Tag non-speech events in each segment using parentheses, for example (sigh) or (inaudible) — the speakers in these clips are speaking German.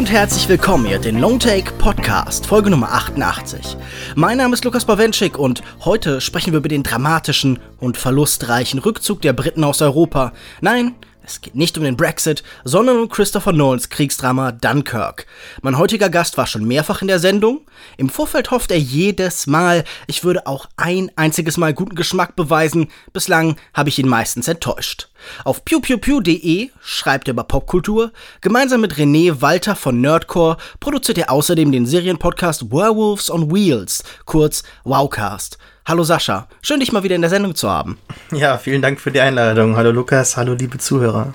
Und herzlich willkommen hier, den Longtake Podcast, Folge Nummer 88. Mein Name ist Lukas Bawenschik und heute sprechen wir über den dramatischen und verlustreichen Rückzug der Briten aus Europa. Nein, es geht nicht um den Brexit, sondern um Christopher Nolans Kriegsdrama Dunkirk. Mein heutiger Gast war schon mehrfach in der Sendung. Im Vorfeld hofft er jedes Mal, ich würde auch ein einziges Mal guten Geschmack beweisen. Bislang habe ich ihn meistens enttäuscht. Auf pewpewpew.de schreibt er über Popkultur. Gemeinsam mit René Walter von Nerdcore produziert er außerdem den Serienpodcast Werewolves on Wheels, kurz Wowcast. Hallo Sascha, schön dich mal wieder in der Sendung zu haben. Ja, vielen Dank für die Einladung. Hallo Lukas, hallo liebe Zuhörer.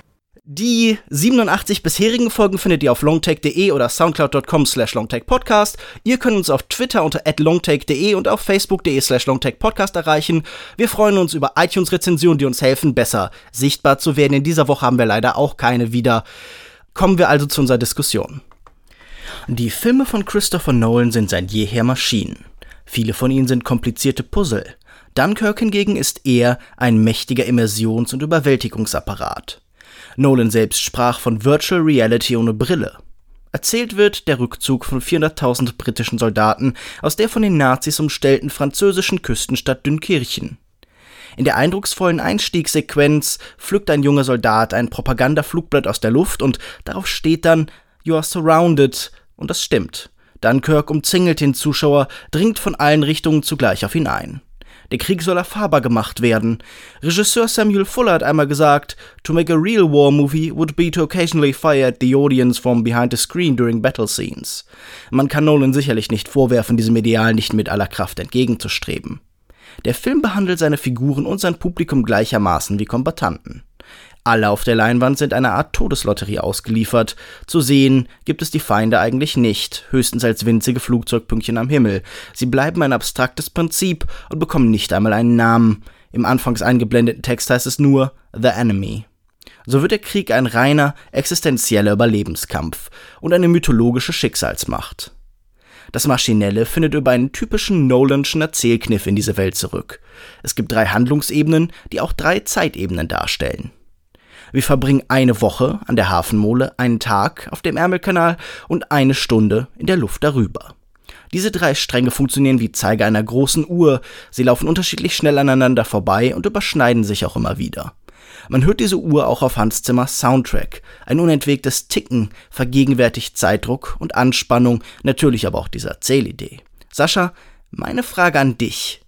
Die 87 bisherigen Folgen findet ihr auf longtake.de oder soundcloud.com slash longtakepodcast. Ihr könnt uns auf Twitter unter longtake.de und auf facebook.de slash longtakepodcast erreichen. Wir freuen uns über iTunes-Rezensionen, die uns helfen, besser sichtbar zu werden. In dieser Woche haben wir leider auch keine wieder. Kommen wir also zu unserer Diskussion. Die Filme von Christopher Nolan sind seit jeher Maschinen. Viele von ihnen sind komplizierte Puzzle. Dunkirk hingegen ist eher ein mächtiger Immersions- und Überwältigungsapparat. Nolan selbst sprach von Virtual Reality ohne Brille. Erzählt wird der Rückzug von 400.000 britischen Soldaten aus der von den Nazis umstellten französischen Küstenstadt Dünkirchen. In der eindrucksvollen Einstiegssequenz pflückt ein junger Soldat ein Propagandaflugblatt aus der Luft und darauf steht dann You are surrounded und das stimmt. Dunkirk umzingelt den Zuschauer, dringt von allen Richtungen zugleich auf ihn ein. Der Krieg soll erfahrbar gemacht werden. Regisseur Samuel Fuller hat einmal gesagt, To make a real war movie would be to occasionally fire at the audience from behind the screen during battle scenes. Man kann Nolan sicherlich nicht vorwerfen, diesem Ideal nicht mit aller Kraft entgegenzustreben. Der Film behandelt seine Figuren und sein Publikum gleichermaßen wie Kombattanten. Alle auf der Leinwand sind einer Art Todeslotterie ausgeliefert. Zu sehen gibt es die Feinde eigentlich nicht, höchstens als winzige Flugzeugpünktchen am Himmel. Sie bleiben ein abstraktes Prinzip und bekommen nicht einmal einen Namen. Im anfangs eingeblendeten Text heißt es nur The Enemy. So wird der Krieg ein reiner, existenzieller Überlebenskampf und eine mythologische Schicksalsmacht. Das Maschinelle findet über einen typischen Nolanschen Erzählkniff in diese Welt zurück. Es gibt drei Handlungsebenen, die auch drei Zeitebenen darstellen. Wir verbringen eine Woche an der Hafenmole, einen Tag auf dem Ärmelkanal und eine Stunde in der Luft darüber. Diese drei Stränge funktionieren wie Zeiger einer großen Uhr, sie laufen unterschiedlich schnell aneinander vorbei und überschneiden sich auch immer wieder. Man hört diese Uhr auch auf Hans Zimmers Soundtrack. Ein unentwegtes Ticken vergegenwärtigt Zeitdruck und Anspannung, natürlich aber auch diese Erzählidee. Sascha, meine Frage an dich.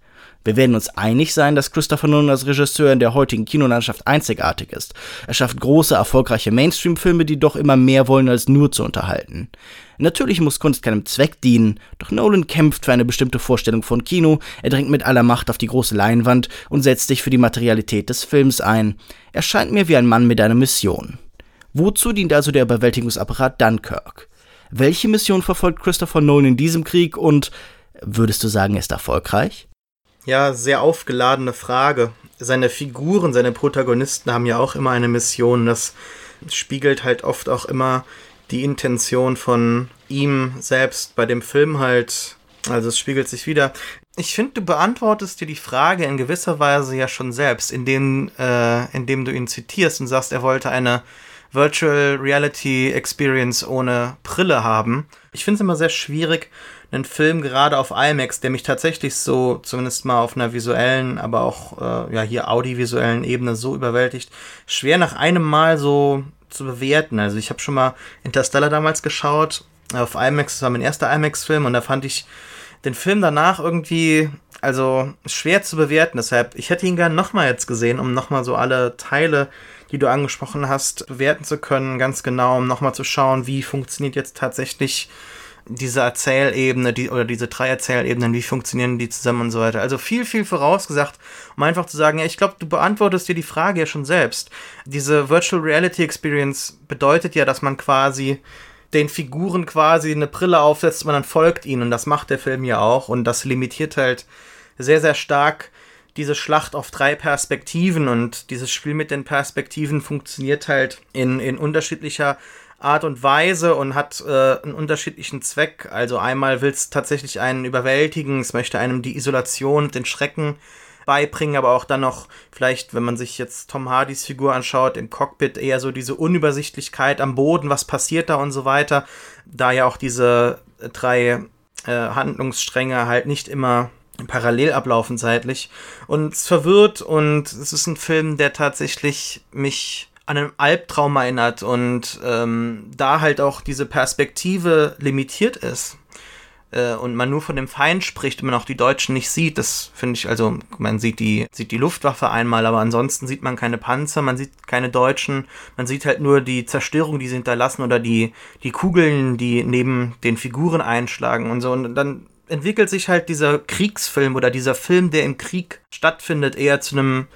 Wir werden uns einig sein, dass Christopher Nolan als Regisseur in der heutigen Kinolandschaft einzigartig ist. Er schafft große, erfolgreiche Mainstream-Filme, die doch immer mehr wollen, als nur zu unterhalten. Natürlich muss Kunst keinem Zweck dienen, doch Nolan kämpft für eine bestimmte Vorstellung von Kino, er dringt mit aller Macht auf die große Leinwand und setzt sich für die Materialität des Films ein. Er scheint mir wie ein Mann mit einer Mission. Wozu dient also der Überwältigungsapparat Dunkirk? Welche Mission verfolgt Christopher Nolan in diesem Krieg und würdest du sagen, er ist erfolgreich? Ja, sehr aufgeladene Frage. Seine Figuren, seine Protagonisten haben ja auch immer eine Mission. Das spiegelt halt oft auch immer die Intention von ihm selbst bei dem Film halt. Also es spiegelt sich wieder. Ich finde, du beantwortest dir die Frage in gewisser Weise ja schon selbst, indem, äh, indem du ihn zitierst und sagst, er wollte eine Virtual Reality Experience ohne Brille haben. Ich finde es immer sehr schwierig, einen Film gerade auf IMAX, der mich tatsächlich so, zumindest mal auf einer visuellen, aber auch äh, ja hier audiovisuellen Ebene so überwältigt, schwer nach einem Mal so zu bewerten. Also ich habe schon mal Interstellar damals geschaut, auf IMAX, das war mein erster IMAX-Film und da fand ich den Film danach irgendwie, also schwer zu bewerten. Deshalb, ich hätte ihn gerne nochmal jetzt gesehen, um nochmal so alle Teile, die du angesprochen hast, bewerten zu können, ganz genau, um nochmal zu schauen, wie funktioniert jetzt tatsächlich diese Erzählebene, die, oder diese drei Erzählebenen, wie funktionieren die zusammen und so weiter. Also viel, viel vorausgesagt, um einfach zu sagen, ja, ich glaube, du beantwortest dir die Frage ja schon selbst. Diese Virtual Reality Experience bedeutet ja, dass man quasi den Figuren quasi eine Brille aufsetzt und dann folgt ihnen. Und das macht der Film ja auch. Und das limitiert halt sehr, sehr stark diese Schlacht auf drei Perspektiven. Und dieses Spiel mit den Perspektiven funktioniert halt in, in unterschiedlicher Art und Weise und hat äh, einen unterschiedlichen Zweck. Also einmal will es tatsächlich einen überwältigen, es möchte einem die Isolation, den Schrecken beibringen, aber auch dann noch vielleicht, wenn man sich jetzt Tom Hardys Figur anschaut, im Cockpit eher so diese Unübersichtlichkeit am Boden, was passiert da und so weiter, da ja auch diese drei äh, Handlungsstränge halt nicht immer parallel ablaufen zeitlich und es verwirrt und es ist ein Film, der tatsächlich mich an einen Albtraum erinnert und ähm, da halt auch diese Perspektive limitiert ist äh, und man nur von dem Feind spricht und man auch die Deutschen nicht sieht, das finde ich, also man sieht die, sieht die Luftwaffe einmal, aber ansonsten sieht man keine Panzer, man sieht keine Deutschen, man sieht halt nur die Zerstörung, die sie hinterlassen oder die, die Kugeln, die neben den Figuren einschlagen und so. Und dann entwickelt sich halt dieser Kriegsfilm oder dieser Film, der im Krieg stattfindet, eher zu einem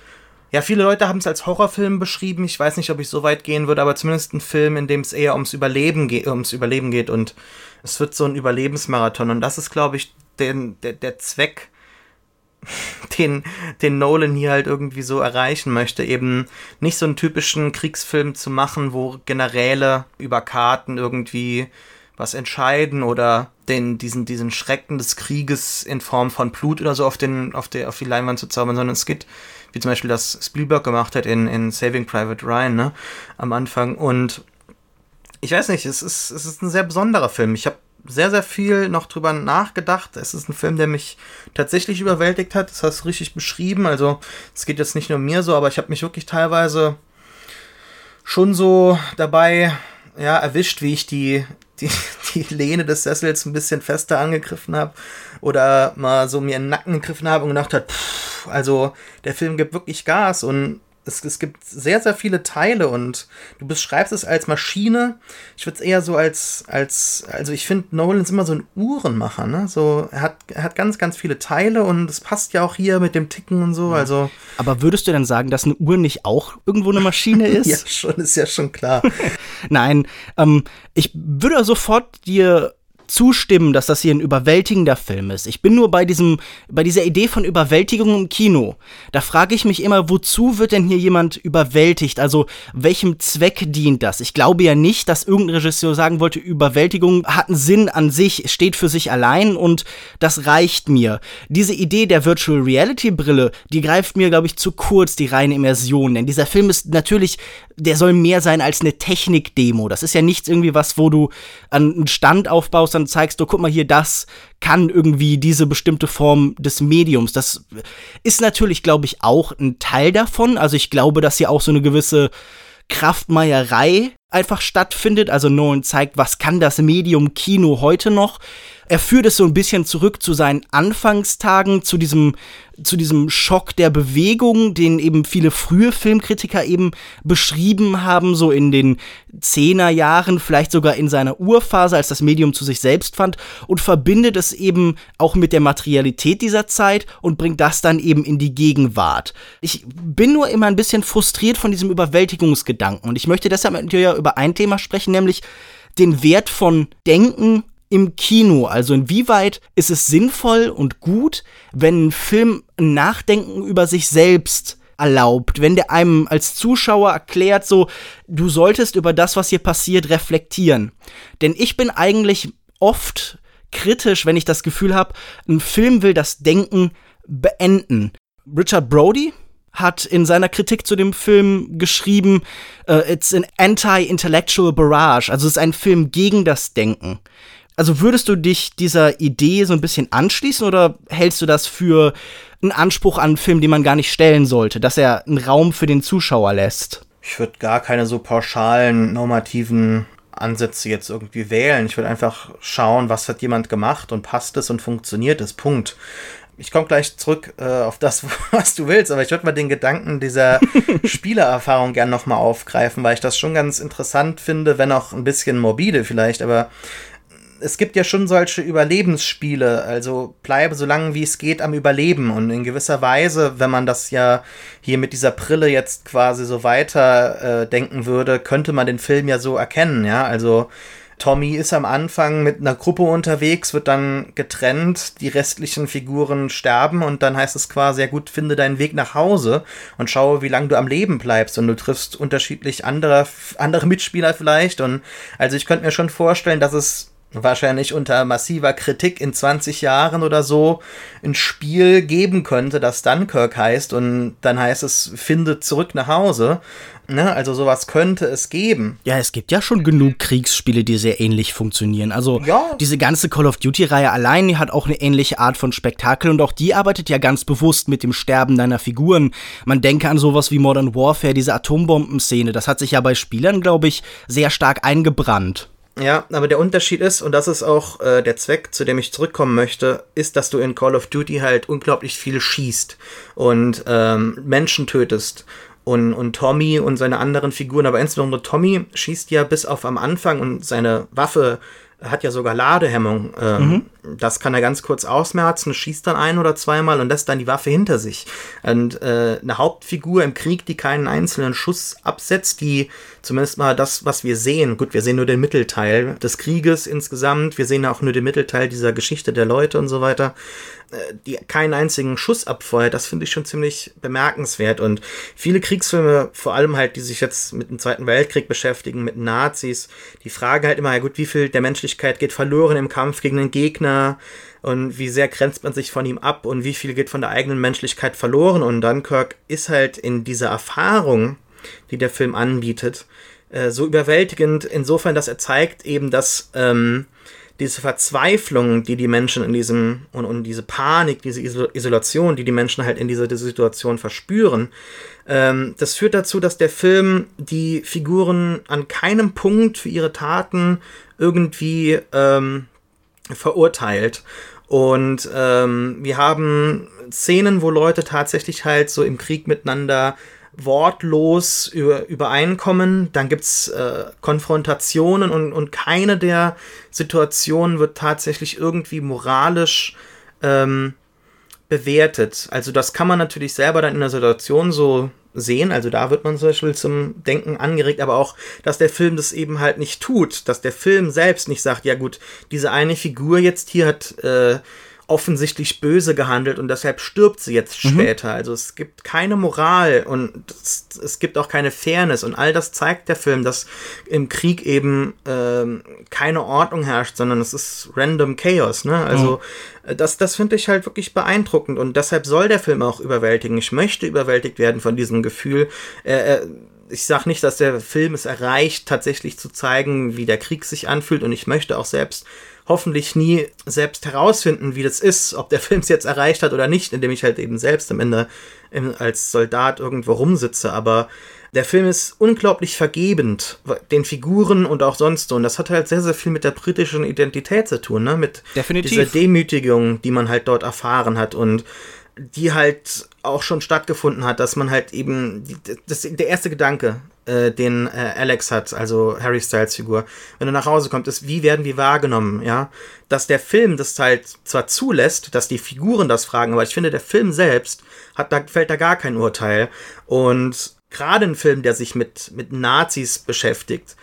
ja, viele Leute haben es als Horrorfilm beschrieben. Ich weiß nicht, ob ich so weit gehen würde, aber zumindest ein Film, in dem es eher ums Überleben, geht, ums Überleben geht und es wird so ein Überlebensmarathon. Und das ist, glaube ich, den, der, der Zweck, (laughs) den, den Nolan hier halt irgendwie so erreichen möchte. Eben nicht so einen typischen Kriegsfilm zu machen, wo Generäle über Karten irgendwie was entscheiden oder den, diesen, diesen Schrecken des Krieges in Form von Blut oder so auf, den, auf, der, auf die Leinwand zu zaubern, sondern es geht wie zum Beispiel das Spielberg gemacht hat in, in Saving Private Ryan, ne, am Anfang. Und ich weiß nicht, es ist, es ist ein sehr besonderer Film. Ich habe sehr, sehr viel noch drüber nachgedacht. Es ist ein Film, der mich tatsächlich überwältigt hat. Das hast du richtig beschrieben. Also, es geht jetzt nicht nur mir so, aber ich habe mich wirklich teilweise schon so dabei ja, erwischt, wie ich die, die, (laughs) die Lehne des Sessels ein bisschen fester angegriffen habe oder mal so mir in den Nacken gegriffen habe und gedacht hat, pff, also der Film gibt wirklich Gas und es, es gibt sehr, sehr viele Teile und du beschreibst es als Maschine. Ich würde es eher so als, als, also ich finde, Nolan ist immer so ein Uhrenmacher, ne? So, er hat, er hat ganz, ganz viele Teile und es passt ja auch hier mit dem Ticken und so, also. Aber würdest du denn sagen, dass eine Uhr nicht auch irgendwo eine Maschine (laughs) ist? ja, schon, ist ja schon klar. (laughs) Nein, ähm, ich würde sofort dir zustimmen, dass das hier ein überwältigender Film ist. Ich bin nur bei diesem, bei dieser Idee von Überwältigung im Kino. Da frage ich mich immer, wozu wird denn hier jemand überwältigt? Also, welchem Zweck dient das? Ich glaube ja nicht, dass irgendein Regisseur sagen wollte, Überwältigung hat einen Sinn an sich, steht für sich allein und das reicht mir. Diese Idee der Virtual Reality Brille, die greift mir, glaube ich, zu kurz, die reine Immersion. Denn dieser Film ist natürlich, der soll mehr sein als eine Technik-Demo. Das ist ja nichts irgendwie was, wo du einen Stand aufbaust, dann zeigst du, guck mal hier, das kann irgendwie diese bestimmte Form des Mediums. Das ist natürlich, glaube ich, auch ein Teil davon. Also ich glaube, dass hier auch so eine gewisse Kraftmeierei einfach stattfindet. Also Nolan zeigt, was kann das Medium Kino heute noch. Er führt es so ein bisschen zurück zu seinen Anfangstagen, zu diesem, zu diesem Schock der Bewegung, den eben viele frühe Filmkritiker eben beschrieben haben, so in den Zehnerjahren, vielleicht sogar in seiner Urphase, als das Medium zu sich selbst fand, und verbindet es eben auch mit der Materialität dieser Zeit und bringt das dann eben in die Gegenwart. Ich bin nur immer ein bisschen frustriert von diesem Überwältigungsgedanken und ich möchte deshalb mit dir über ein Thema sprechen, nämlich den Wert von Denken im Kino? Also inwieweit ist es sinnvoll und gut, wenn ein Film Nachdenken über sich selbst erlaubt, wenn der einem als Zuschauer erklärt, so, du solltest über das, was hier passiert, reflektieren. Denn ich bin eigentlich oft kritisch, wenn ich das Gefühl habe, ein Film will das Denken beenden. Richard Brody hat in seiner Kritik zu dem Film geschrieben, uh, it's an anti-intellectual barrage, also es ist ein Film gegen das Denken. Also würdest du dich dieser Idee so ein bisschen anschließen oder hältst du das für einen Anspruch an einen Film, den man gar nicht stellen sollte, dass er einen Raum für den Zuschauer lässt? Ich würde gar keine so pauschalen normativen Ansätze jetzt irgendwie wählen. Ich würde einfach schauen, was hat jemand gemacht und passt es und funktioniert es. Punkt. Ich komme gleich zurück äh, auf das, (laughs) was du willst, aber ich würde mal den Gedanken dieser (laughs) Spielererfahrung gern nochmal aufgreifen, weil ich das schon ganz interessant finde, wenn auch ein bisschen morbide vielleicht, aber es gibt ja schon solche Überlebensspiele, also bleibe so lange wie es geht am Überleben. Und in gewisser Weise, wenn man das ja hier mit dieser Brille jetzt quasi so weiter äh, denken würde, könnte man den Film ja so erkennen, ja, also Tommy ist am Anfang mit einer Gruppe unterwegs, wird dann getrennt, die restlichen Figuren sterben und dann heißt es quasi, ja gut, finde deinen Weg nach Hause und schaue, wie lange du am Leben bleibst. Und du triffst unterschiedlich andere, andere Mitspieler vielleicht. Und also ich könnte mir schon vorstellen, dass es wahrscheinlich unter massiver Kritik in 20 Jahren oder so ein Spiel geben könnte, das Dunkirk heißt und dann heißt es, findet zurück nach Hause. Ne? Also sowas könnte es geben. Ja, es gibt ja schon genug Kriegsspiele, die sehr ähnlich funktionieren. Also Ja. diese ganze Call of Duty-Reihe allein, die hat auch eine ähnliche Art von Spektakel und auch die arbeitet ja ganz bewusst mit dem Sterben deiner Figuren. Man denke an sowas wie Modern Warfare, diese Atombombenszene. Das hat sich ja bei Spielern, glaube ich, sehr stark eingebrannt. Ja, aber der Unterschied ist, und das ist auch äh, der Zweck, zu dem ich zurückkommen möchte, ist, dass du in Call of Duty halt unglaublich viel schießt und ähm, Menschen tötest. Und, und Tommy und seine anderen Figuren, aber insbesondere Tommy schießt ja bis auf am Anfang und seine Waffe hat ja sogar Ladehemmung. Ähm, Das kann er ganz kurz ausmerzen, schießt dann ein oder zweimal und lässt dann die Waffe hinter sich. Und äh, eine Hauptfigur im Krieg, die keinen einzelnen Schuss absetzt, die zumindest mal das, was wir sehen, gut, wir sehen nur den Mittelteil des Krieges insgesamt, wir sehen auch nur den Mittelteil dieser Geschichte der Leute und so weiter, die keinen einzigen Schuss abfeuert, das finde ich schon ziemlich bemerkenswert. Und viele Kriegsfilme, vor allem halt, die sich jetzt mit dem Zweiten Weltkrieg beschäftigen, mit Nazis, die fragen halt immer, ja gut, wie viel der Menschlichkeit geht verloren im Kampf gegen den Gegner und wie sehr grenzt man sich von ihm ab und wie viel geht von der eigenen Menschlichkeit verloren. Und Dunkirk ist halt in dieser Erfahrung, die der Film anbietet, äh, so überwältigend insofern, dass er zeigt eben, dass ähm, diese Verzweiflung, die die Menschen in diesem und, und diese Panik, diese Iso Isolation, die die Menschen halt in dieser, dieser Situation verspüren, ähm, das führt dazu, dass der Film die Figuren an keinem Punkt für ihre Taten irgendwie ähm, verurteilt. Und ähm, wir haben Szenen, wo Leute tatsächlich halt so im Krieg miteinander wortlos über, übereinkommen. Dann gibt's äh, Konfrontationen und, und keine der Situationen wird tatsächlich irgendwie moralisch ähm, bewertet. Also das kann man natürlich selber dann in der Situation so sehen. Also da wird man zum Beispiel zum Denken angeregt, aber auch, dass der Film das eben halt nicht tut, dass der Film selbst nicht sagt, ja gut, diese eine Figur jetzt hier hat äh, offensichtlich böse gehandelt und deshalb stirbt sie jetzt später. Also es gibt keine Moral und es, es gibt auch keine Fairness und all das zeigt der Film, dass im Krieg eben ähm, keine Ordnung herrscht, sondern es ist random Chaos. Ne? Also äh, das, das finde ich halt wirklich beeindruckend und deshalb soll der Film auch überwältigen. Ich möchte überwältigt werden von diesem Gefühl. Äh, äh, ich sage nicht, dass der Film es erreicht, tatsächlich zu zeigen, wie der Krieg sich anfühlt und ich möchte auch selbst hoffentlich nie selbst herausfinden, wie das ist, ob der (laughs) Film es jetzt erreicht hat oder nicht, indem ich halt eben selbst am Ende als Soldat irgendwo rumsitze. Aber der Film ist unglaublich vergebend, den Figuren und auch sonst so. Und das hat halt sehr, sehr viel mit der britischen Identität zu tun, ne? Mit Definitiv. dieser Demütigung, die man halt dort erfahren hat und die halt auch schon stattgefunden hat, dass man halt eben, das, der erste Gedanke, äh, den äh, Alex hat, also Harry Styles Figur, wenn er nach Hause kommt, ist, wie werden wir wahrgenommen, ja? Dass der Film das halt zwar zulässt, dass die Figuren das fragen, aber ich finde, der Film selbst hat da, fällt da gar kein Urteil. Und gerade ein Film, der sich mit, mit Nazis beschäftigt,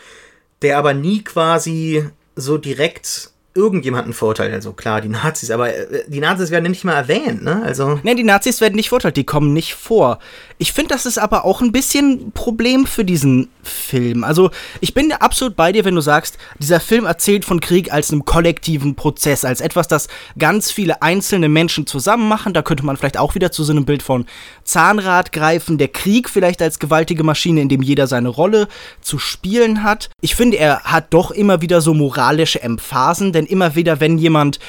der aber nie quasi so direkt irgendjemanden verurteilt. Also klar, die Nazis, aber äh, die Nazis werden nicht mal erwähnt, ne? Also. Ne, die Nazis werden nicht verurteilt, die kommen nicht vor. Ich finde, das ist aber auch ein bisschen Problem für diesen Film. Also, ich bin absolut bei dir, wenn du sagst, dieser Film erzählt von Krieg als einem kollektiven Prozess, als etwas, das ganz viele einzelne Menschen zusammen machen. Da könnte man vielleicht auch wieder zu so einem Bild von Zahnrad greifen. Der Krieg vielleicht als gewaltige Maschine, in dem jeder seine Rolle zu spielen hat. Ich finde, er hat doch immer wieder so moralische Emphasen, denn immer wieder, wenn jemand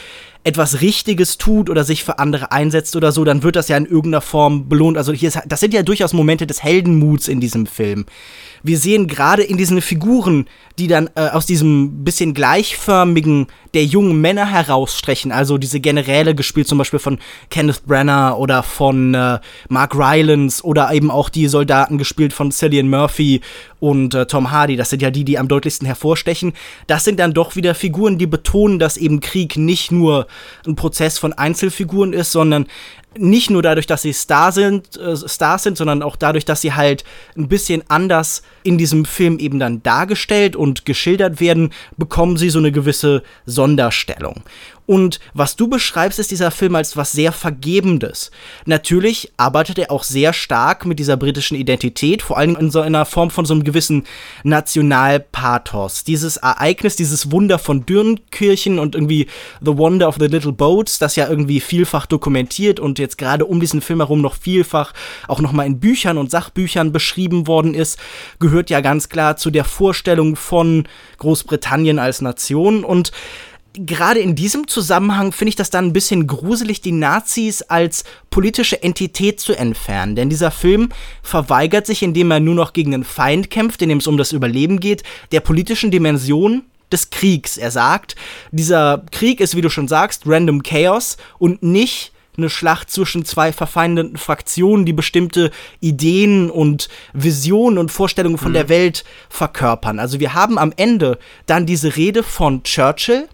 etwas Richtiges tut oder sich für andere einsetzt oder so, dann wird das ja in irgendeiner Form belohnt. Also hier ist, das sind ja durchaus Momente des Heldenmuts in diesem Film. Wir sehen gerade in diesen Figuren, die dann äh, aus diesem bisschen gleichförmigen der jungen Männer herausstechen, also diese Generäle gespielt zum Beispiel von Kenneth Branagh oder von äh, Mark Rylance oder eben auch die Soldaten gespielt von Cillian Murphy und äh, Tom Hardy. Das sind ja die, die am deutlichsten hervorstechen. Das sind dann doch wieder Figuren, die betonen, dass eben Krieg nicht nur ein Prozess von Einzelfiguren ist, sondern nicht nur dadurch, dass sie Star sind, äh, Stars sind, sondern auch dadurch, dass sie halt ein bisschen anders in diesem Film eben dann dargestellt und geschildert werden, bekommen sie so eine gewisse Sonderstellung. Und was du beschreibst, ist dieser Film als was sehr Vergebendes. Natürlich arbeitet er auch sehr stark mit dieser britischen Identität, vor allem in so einer Form von so einem gewissen Nationalpathos. Dieses Ereignis, dieses Wunder von Dürrenkirchen und irgendwie The Wonder of the Little Boats, das ja irgendwie vielfach dokumentiert und jetzt gerade um diesen Film herum noch vielfach auch nochmal in Büchern und Sachbüchern beschrieben worden ist, gehört ja ganz klar zu der Vorstellung von Großbritannien als Nation und gerade in diesem Zusammenhang finde ich das dann ein bisschen gruselig, die Nazis als politische Entität zu entfernen. Denn dieser Film verweigert sich, indem er nur noch gegen einen Feind kämpft, in dem es um das Überleben geht, der politischen Dimension des Kriegs. Er sagt, dieser Krieg ist, wie du schon sagst, random Chaos und nicht eine Schlacht zwischen zwei verfeindeten Fraktionen, die bestimmte Ideen und Visionen und Vorstellungen von mhm. der Welt verkörpern. Also wir haben am Ende dann diese Rede von Churchill,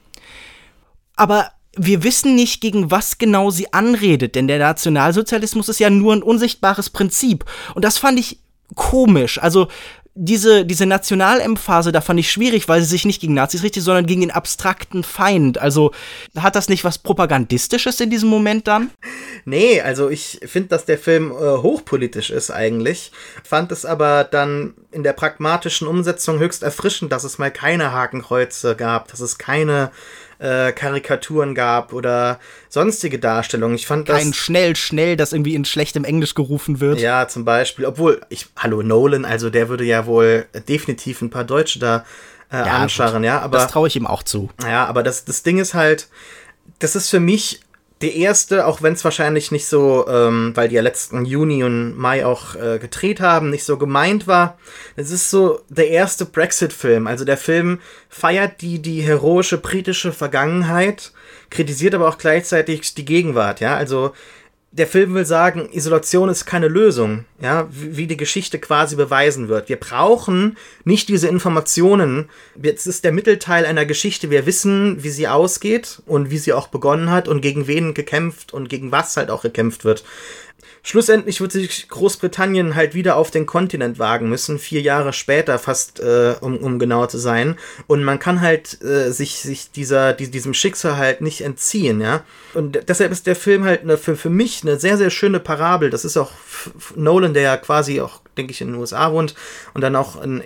aber wir wissen nicht, gegen was genau sie anredet, denn der Nationalsozialismus ist ja nur ein unsichtbares Prinzip. Und das fand ich komisch. Also diese, diese Nationalemphase, da fand ich schwierig, weil sie sich nicht gegen Nazis richtet, sondern gegen den abstrakten Feind. Also hat das nicht was Propagandistisches in diesem Moment dann? Nee, also ich finde, dass der Film äh, hochpolitisch ist eigentlich. Fand es aber dann in der pragmatischen Umsetzung höchst erfrischend, dass es mal keine Hakenkreuze gab, dass es keine äh, Karikaturen gab oder sonstige Darstellungen. Ich fand das. Kein schnell, schnell, das irgendwie in schlechtem Englisch gerufen wird. Ja, zum Beispiel. Obwohl, ich, hallo Nolan, also der würde ja wohl definitiv ein paar Deutsche da äh, ja, anscharren, ja. Aber, das traue ich ihm auch zu. Ja, aber das, das Ding ist halt, das ist für mich der erste, auch wenn es wahrscheinlich nicht so, ähm, weil die ja letzten Juni und Mai auch äh, gedreht haben, nicht so gemeint war. Es ist so der erste Brexit-Film. Also der Film feiert die, die heroische britische Vergangenheit, kritisiert aber auch gleichzeitig die Gegenwart, ja. Also der Film will sagen, Isolation ist keine Lösung, ja, wie die Geschichte quasi beweisen wird. Wir brauchen nicht diese Informationen. Jetzt ist der Mittelteil einer Geschichte. Wir wissen, wie sie ausgeht und wie sie auch begonnen hat und gegen wen gekämpft und gegen was halt auch gekämpft wird. Schlussendlich wird sich Großbritannien halt wieder auf den Kontinent wagen müssen, vier Jahre später fast, äh, um, um genau zu sein. Und man kann halt äh, sich, sich dieser, die, diesem Schicksal halt nicht entziehen, ja. Und deshalb ist der Film halt eine, für, für mich eine sehr, sehr schöne Parabel. Das ist auch Nolan, der ja quasi auch, denke ich, in den USA wohnt und dann auch in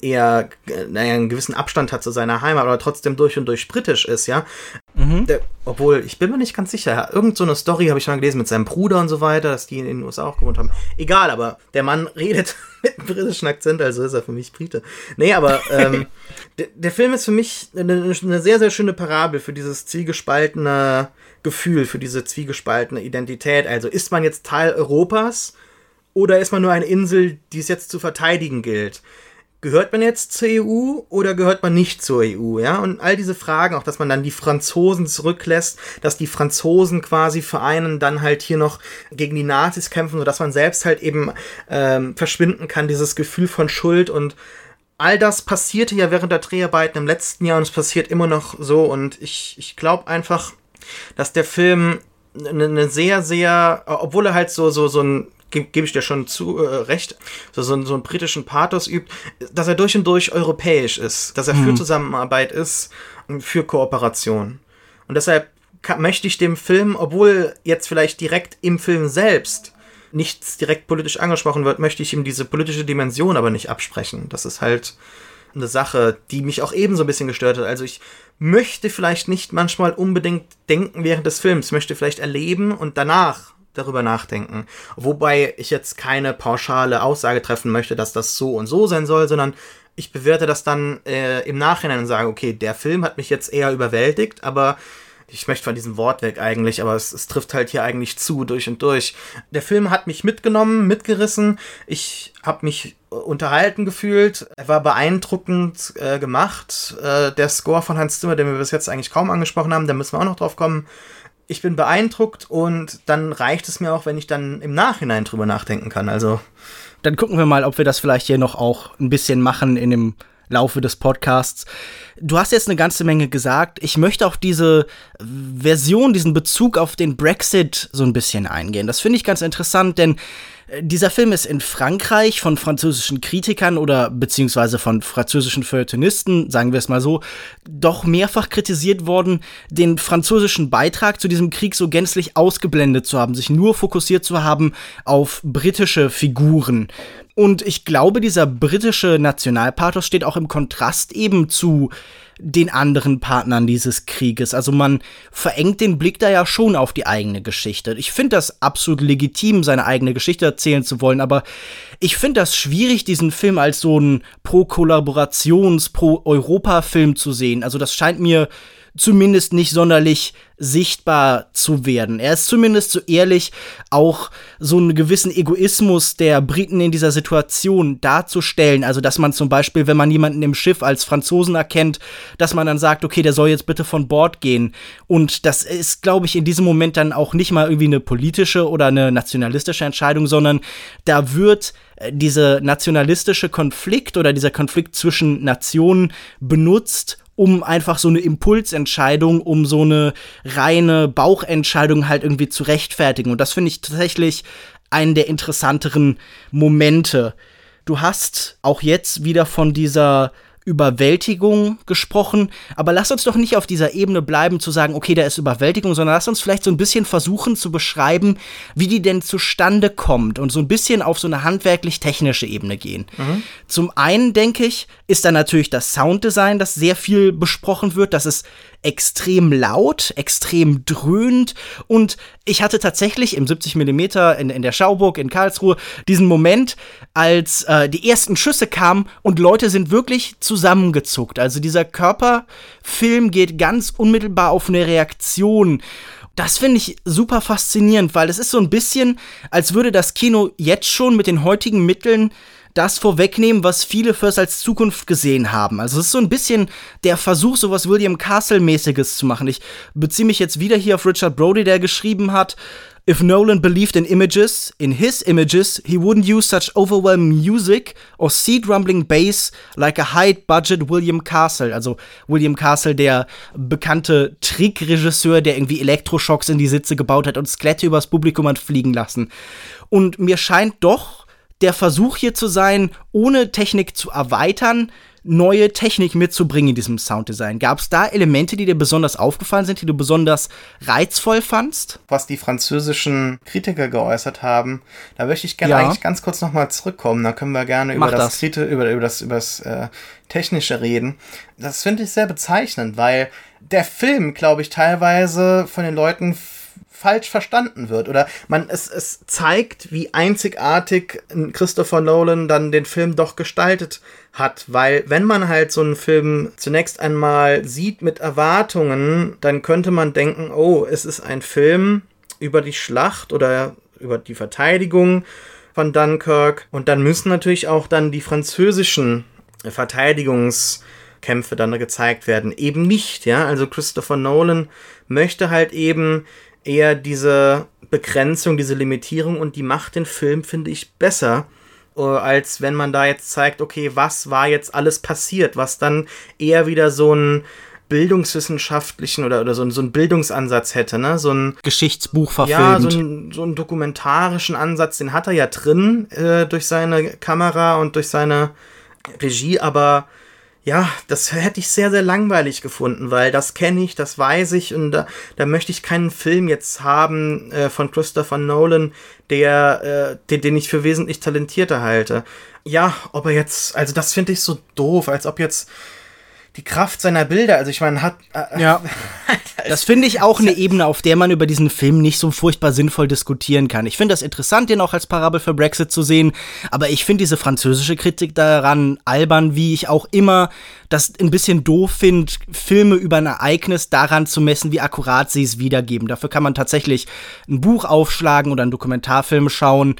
eher, naja, einen gewissen Abstand hat zu seiner Heimat, aber trotzdem durch und durch britisch ist, ja. Mhm. Der, obwohl, ich bin mir nicht ganz sicher. Irgend so eine Story habe ich mal gelesen mit seinem Bruder und so weiter, dass die in den USA auch gewohnt haben. Egal, aber der Mann (laughs) redet mit einem britischen Akzent, also ist er für mich Brite. Nee, aber ähm, (laughs) der, der, Film ist für mich eine, eine, sehr, sehr schöne Parabel für dieses zwiegespaltene Gefühl, für diese zwiegespaltene Identität. Also ist man jetzt Teil Europas oder ist man nur eine Insel, die es jetzt zu verteidigen gilt? Gehört man jetzt zur EU oder gehört man nicht zur EU, ja? Und all diese Fragen, auch dass man dann die Franzosen zurücklässt, dass die Franzosen quasi vereinen, dann halt hier noch gegen die Nazis kämpfen, sodass man selbst halt eben ähm, verschwinden kann, dieses Gefühl von Schuld und all das passierte ja während der Dreharbeiten im letzten Jahr und es passiert immer noch so und ich, ich glaube einfach, dass der Film eine ne sehr, sehr, obwohl er halt so, so, so ein gebe geb ich dir schon zu äh, recht, so, so, so einen britischen Pathos übt, dass er durch und durch europäisch ist, dass er mhm. für Zusammenarbeit ist und für Kooperation. Und deshalb kann, möchte ich dem Film, obwohl jetzt vielleicht direkt im Film selbst nichts direkt politisch angesprochen wird, möchte ich ihm diese politische Dimension aber nicht absprechen. Das ist halt eine Sache, die mich auch ebenso ein bisschen gestört hat. Also ich möchte vielleicht nicht manchmal unbedingt denken während des Films, möchte vielleicht erleben und danach darüber nachdenken. Wobei ich jetzt keine pauschale Aussage treffen möchte, dass das so und so sein soll, sondern ich bewerte das dann äh, im Nachhinein und sage, okay, der Film hat mich jetzt eher überwältigt, aber ich möchte von diesem Wort weg eigentlich, aber es, es, trifft halt hier eigentlich zu, durch und durch. Der Film hat mich mitgenommen, mitgerissen. Ich habe mich unterhalten gefühlt. Er war beeindruckend äh, gemacht. Äh, der Score von Hans Zimmer, den wir bis jetzt eigentlich kaum angesprochen haben, da müssen wir auch noch drauf kommen ich bin beeindruckt und dann reicht es mir auch, wenn ich dann im Nachhinein drüber nachdenken kann. Also. Dann gucken wir mal, ob wir das vielleicht hier noch auch ein bisschen machen in dem Laufe des Podcasts. Du hast jetzt eine ganze Menge gesagt. Ich möchte auf diese Version, diesen Bezug auf den Brexit so ein bisschen eingehen. Das finde ich ganz interessant, denn dieser Film ist in Frankreich von französischen Kritikern oder beziehungsweise von französischen Feuilletonisten, sagen wir es mal so, doch mehrfach kritisiert worden, den französischen Beitrag zu diesem Krieg so gänzlich ausgeblendet zu haben, sich nur fokussiert zu haben auf britische Figuren. Und ich glaube, dieser britische Nationalpathos steht auch im Kontrast eben zu den anderen Partnern dieses Krieges. Also man verengt den Blick da ja schon auf die eigene Geschichte. Ich finde das absolut legitim, seine eigene Geschichte erzählen zu wollen, aber ich finde das schwierig, diesen Film als so ein Pro-Kollaborations-, Pro-Europa-Film zu sehen. Also das scheint mir zumindest nicht sonderlich sichtbar zu werden. Er ist zumindest so ehrlich, auch so einen gewissen Egoismus der Briten in dieser Situation darzustellen. Also, dass man zum Beispiel, wenn man jemanden im Schiff als Franzosen erkennt, dass man dann sagt, okay, der soll jetzt bitte von Bord gehen. Und das ist, glaube ich, in diesem Moment dann auch nicht mal irgendwie eine politische oder eine nationalistische Entscheidung, sondern da wird äh, diese nationalistische Konflikt oder dieser Konflikt zwischen Nationen benutzt, um einfach so eine Impulsentscheidung, um so eine reine Bauchentscheidung halt irgendwie zu rechtfertigen. Und das finde ich tatsächlich einen der interessanteren Momente. Du hast auch jetzt wieder von dieser Überwältigung gesprochen, aber lass uns doch nicht auf dieser Ebene bleiben zu sagen, okay, da ist Überwältigung, sondern lass uns vielleicht so ein bisschen versuchen zu beschreiben, wie die denn zustande kommt und so ein bisschen auf so eine handwerklich-technische Ebene gehen. Mhm. Zum einen denke ich, ist da natürlich das Sounddesign, das sehr viel besprochen wird, das ist extrem laut, extrem dröhnt und ich hatte tatsächlich im 70 mm in, in der Schauburg in Karlsruhe diesen Moment, als äh, die ersten Schüsse kamen und Leute sind wirklich zusammengezuckt. Also dieser Körperfilm geht ganz unmittelbar auf eine Reaktion. Das finde ich super faszinierend, weil es ist so ein bisschen, als würde das Kino jetzt schon mit den heutigen Mitteln das vorwegnehmen, was viele First als Zukunft gesehen haben. Also es ist so ein bisschen der Versuch, sowas William Castle-mäßiges zu machen. Ich beziehe mich jetzt wieder hier auf Richard Brody, der geschrieben hat, If Nolan believed in images, in his images, he wouldn't use such overwhelming music or seed rumbling bass like a high-budget William Castle. Also William Castle, der bekannte Trickregisseur, der irgendwie Elektroschocks in die Sitze gebaut hat und Skelette übers Publikum hat fliegen lassen. Und mir scheint doch, der Versuch hier zu sein, ohne Technik zu erweitern, neue Technik mitzubringen in diesem Sounddesign. Gab es da Elemente, die dir besonders aufgefallen sind, die du besonders reizvoll fandst? Was die französischen Kritiker geäußert haben, da möchte ich gerne ja. eigentlich ganz kurz nochmal zurückkommen. Da können wir gerne über das, das. über, über das, über das äh, Technische reden. Das finde ich sehr bezeichnend, weil der Film, glaube ich, teilweise von den Leuten falsch verstanden wird. Oder man, es, es zeigt, wie einzigartig Christopher Nolan dann den Film doch gestaltet hat. Weil, wenn man halt so einen Film zunächst einmal sieht mit Erwartungen, dann könnte man denken, oh, es ist ein Film über die Schlacht oder über die Verteidigung von Dunkirk. Und dann müssen natürlich auch dann die französischen Verteidigungskämpfe dann gezeigt werden. Eben nicht, ja. Also Christopher Nolan möchte halt eben eher diese Begrenzung, diese Limitierung und die macht den Film, finde ich, besser, äh, als wenn man da jetzt zeigt, okay, was war jetzt alles passiert, was dann eher wieder so ein bildungswissenschaftlichen oder, oder so, so einen Bildungsansatz hätte, ne? So ein Geschichtsbuch verfilmt. Ja, so, ein, so einen dokumentarischen Ansatz, den hat er ja drin äh, durch seine Kamera und durch seine Regie, aber ja, das hätte ich sehr, sehr langweilig gefunden, weil das kenne ich, das weiß ich und da, da möchte ich keinen Film jetzt haben äh, von Christopher Nolan, der, äh, den, den ich für wesentlich talentierter halte. Ja, ob er jetzt, also das finde ich so doof, als ob jetzt die Kraft seiner Bilder, also ich meine, hat. Äh, ja. (laughs) das finde ich auch eine Ebene, auf der man über diesen Film nicht so furchtbar sinnvoll diskutieren kann. Ich finde das interessant, den auch als Parabel für Brexit zu sehen, aber ich finde diese französische Kritik daran albern, wie ich auch immer das ein bisschen doof finde, Filme über ein Ereignis daran zu messen, wie akkurat sie es wiedergeben. Dafür kann man tatsächlich ein Buch aufschlagen oder einen Dokumentarfilm schauen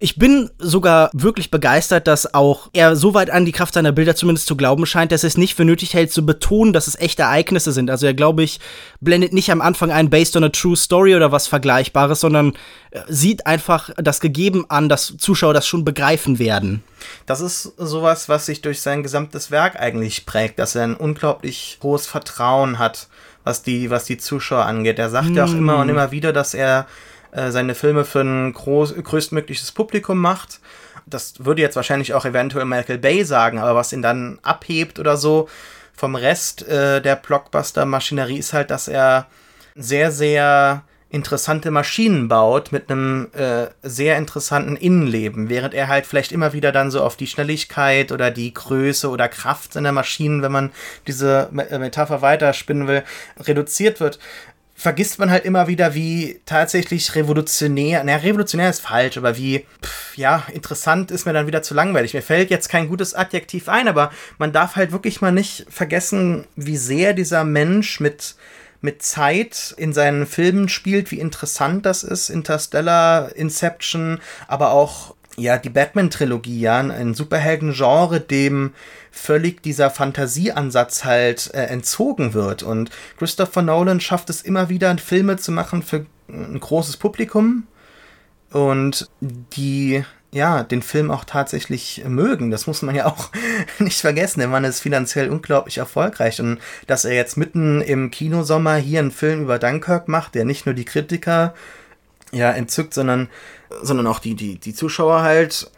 Ich bin sogar wirklich begeistert, dass auch er so weit an die Kraft seiner Bilder zumindest zu glauben scheint, dass er es nicht für nötig hält, zu betonen, dass es echte Ereignisse sind. Also er, glaube ich, blendet nicht am Anfang ein Based on a True Story oder was Vergleichbares, sondern äh, sieht einfach das Gegeben an, dass Zuschauer das schon begreifen werden. Das ist sowas, was sich durch sein gesamtes Werk eigentlich prägt, dass er ein unglaublich hohes Vertrauen hat, was die, was die Zuschauer angeht. Er sagt mm. ja auch immer und immer wieder, dass er äh, seine Filme für ein groß, größtmögliches Publikum macht. Das würde jetzt wahrscheinlich auch eventuell Michael Bay sagen, aber was ihn dann abhebt oder so vom Rest äh, der Blockbuster-Maschinerie ist halt, dass er sehr, sehr interessante Maschinen baut mit einem äh, sehr interessanten Innenleben, während er halt vielleicht immer wieder dann so auf die Schnelligkeit oder die Größe oder Kraft seiner Maschinen, wenn man diese Metapher weiterspinnen will, reduziert wird vergisst man halt immer wieder, wie tatsächlich revolutionär, naja, revolutionär ist falsch, aber wie, pff, ja, interessant ist mir dann wieder zu langweilig. Mir fällt jetzt kein gutes Adjektiv ein, aber man darf halt wirklich mal nicht vergessen, wie sehr dieser Mensch mit, mit Zeit in seinen Filmen spielt, wie interessant das ist. Interstellar, Inception, aber auch ja, die Batman-Trilogie, ja, ein Superhelden-Genre, dem völlig dieser Fantasieansatz halt äh, entzogen wird. Und Christopher Nolan schafft es immer wieder, Filme zu machen für ein großes Publikum und die ja, den Film auch tatsächlich mögen. Das muss man ja auch (laughs) nicht vergessen. Der Mann ist finanziell unglaublich erfolgreich. Und dass er jetzt mitten im Kinosommer hier einen Film über Dunkirk macht, der nicht nur die Kritiker ja entzückt, sondern, sondern auch die, die, die Zuschauer halt.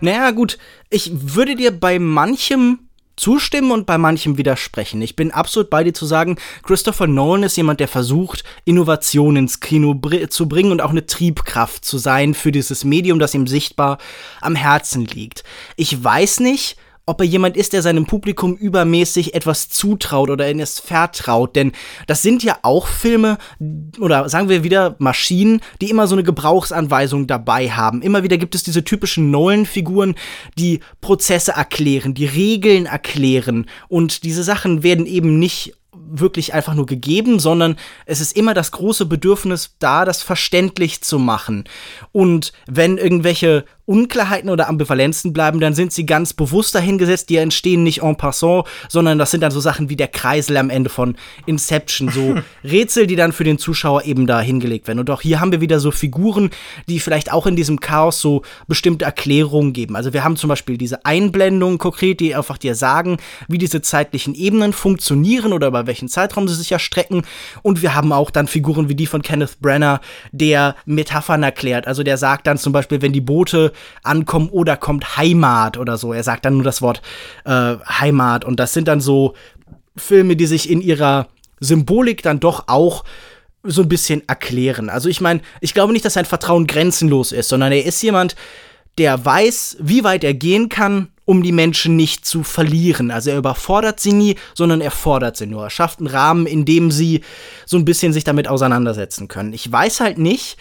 Naja, gut, ich würde dir bei manchem zustimmen und bei manchem widersprechen. Ich bin absolut bei dir zu sagen, Christopher Nolan ist jemand, der versucht, Innovation ins Kino br zu bringen und auch eine Triebkraft zu sein für dieses Medium, das ihm sichtbar am Herzen liegt. Ich weiß nicht, ob er jemand ist, der seinem Publikum übermäßig etwas zutraut oder in es vertraut. Denn das sind ja auch Filme oder sagen wir wieder Maschinen, die immer so eine Gebrauchsanweisung dabei haben. Immer wieder gibt es diese typischen Nolan-Figuren, die Prozesse erklären, die Regeln erklären. Und diese Sachen werden eben nicht wirklich einfach nur gegeben, sondern es ist immer das große Bedürfnis da, das verständlich zu machen. Und wenn irgendwelche Unklarheiten oder Ambivalenzen bleiben, dann sind sie ganz bewusst dahingesetzt. Die entstehen nicht en passant, sondern das sind dann so Sachen wie der Kreisel am Ende von Inception. So (laughs) Rätsel, die dann für den Zuschauer eben da hingelegt werden. Und auch hier haben wir wieder so Figuren, die vielleicht auch in diesem Chaos so bestimmte Erklärungen geben. Also wir haben zum Beispiel diese Einblendungen konkret, die einfach dir sagen, wie diese zeitlichen Ebenen funktionieren oder über welchen Zeitraum sie sich erstrecken. Und wir haben auch dann Figuren wie die von Kenneth Brenner, der Metaphern erklärt. Also der sagt dann zum Beispiel, wenn die Boote ankommen oder kommt Heimat oder so. Er sagt dann nur das Wort äh, Heimat und das sind dann so Filme, die sich in ihrer Symbolik dann doch auch so ein bisschen erklären. Also ich meine, ich glaube nicht, dass sein Vertrauen grenzenlos ist, sondern er ist jemand, der weiß, wie weit er gehen kann, um die Menschen nicht zu verlieren. Also er überfordert sie nie, sondern er fordert sie nur. Er schafft einen Rahmen, in dem sie so ein bisschen sich damit auseinandersetzen können. Ich weiß halt nicht,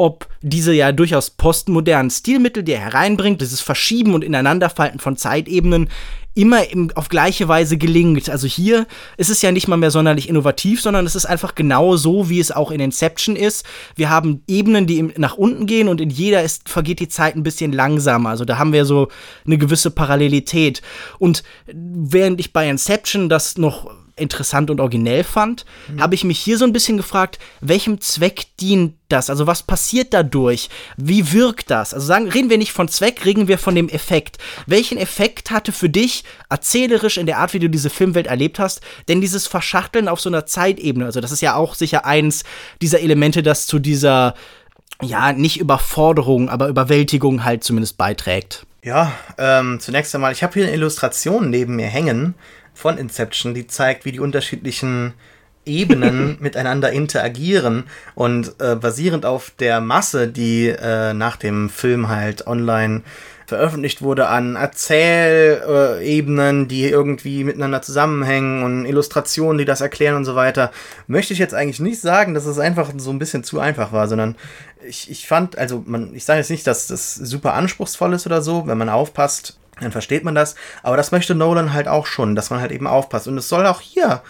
ob diese ja durchaus postmodernen Stilmittel, die er hereinbringt, dieses Verschieben und Ineinanderfalten von Zeitebenen, immer im, auf gleiche Weise gelingt. Also hier ist es ja nicht mal mehr sonderlich innovativ, sondern es ist einfach genau so, wie es auch in Inception ist. Wir haben Ebenen, die nach unten gehen und in jeder ist, vergeht die Zeit ein bisschen langsamer. Also da haben wir so eine gewisse Parallelität. Und während ich bei Inception das noch interessant und originell fand, mhm. habe ich mich hier so ein bisschen gefragt, welchem Zweck dient das? Also was passiert dadurch? Wie wirkt das? Also sagen, reden wir nicht von Zweck, reden wir von dem Effekt. Welchen Effekt hatte für dich erzählerisch in der Art, wie du diese Filmwelt erlebt hast, denn dieses Verschachteln auf so einer Zeitebene? Also das ist ja auch sicher eins dieser Elemente, das zu dieser ja, nicht Überforderung, aber Überwältigung halt zumindest beiträgt. Ja, ähm, zunächst einmal, ich habe hier eine Illustration neben mir hängen von Inception, die zeigt, wie die unterschiedlichen Ebenen (laughs) miteinander interagieren und äh, basierend auf der Masse, die äh, nach dem Film halt online veröffentlicht wurde an Erzählebenen, die irgendwie miteinander zusammenhängen und Illustrationen, die das erklären und so weiter, möchte ich jetzt eigentlich nicht sagen, dass es einfach so ein bisschen zu einfach war, sondern ich, ich fand, also man, ich sage jetzt nicht, dass das super anspruchsvoll ist oder so, wenn man aufpasst, dann versteht man das. Aber das möchte Nolan halt auch schon, dass man halt eben aufpasst. Und es soll auch hier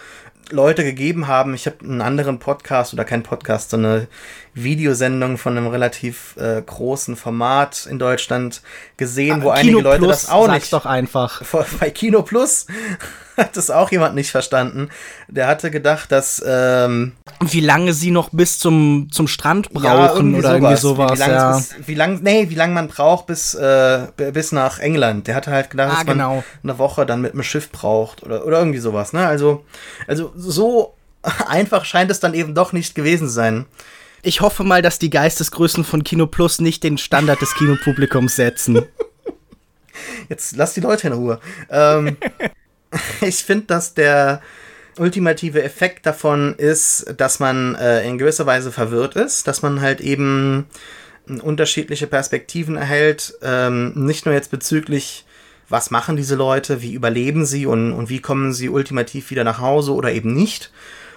Leute gegeben haben. Ich habe einen anderen Podcast oder kein Podcast, so eine Videosendung von einem relativ äh, großen Format in Deutschland gesehen, ah, wo Kino einige Leute Plus, das auch nicht. doch einfach. (laughs) Bei Kino Plus (laughs) hat das auch jemand nicht verstanden. Der hatte gedacht, dass. Ähm, wie lange sie noch bis zum, zum Strand brauchen ja, irgendwie oder sowas. irgendwie sowas. Wie, lang, ja. bis, wie lang, nee, wie lange man braucht bis, äh, bis nach England. Der hatte halt gedacht, ah, dass man genau. eine Woche dann mit dem Schiff braucht oder, oder irgendwie sowas. Ne? Also, also so (laughs) einfach scheint es dann eben doch nicht gewesen zu sein. Ich hoffe mal, dass die Geistesgrößen von Kino Plus nicht den Standard des Kinopublikums setzen. Jetzt lass die Leute in Ruhe. Ähm, (laughs) ich finde, dass der ultimative Effekt davon ist, dass man äh, in gewisser Weise verwirrt ist, dass man halt eben unterschiedliche Perspektiven erhält, ähm, nicht nur jetzt bezüglich, was machen diese Leute, wie überleben sie und, und wie kommen sie ultimativ wieder nach Hause oder eben nicht,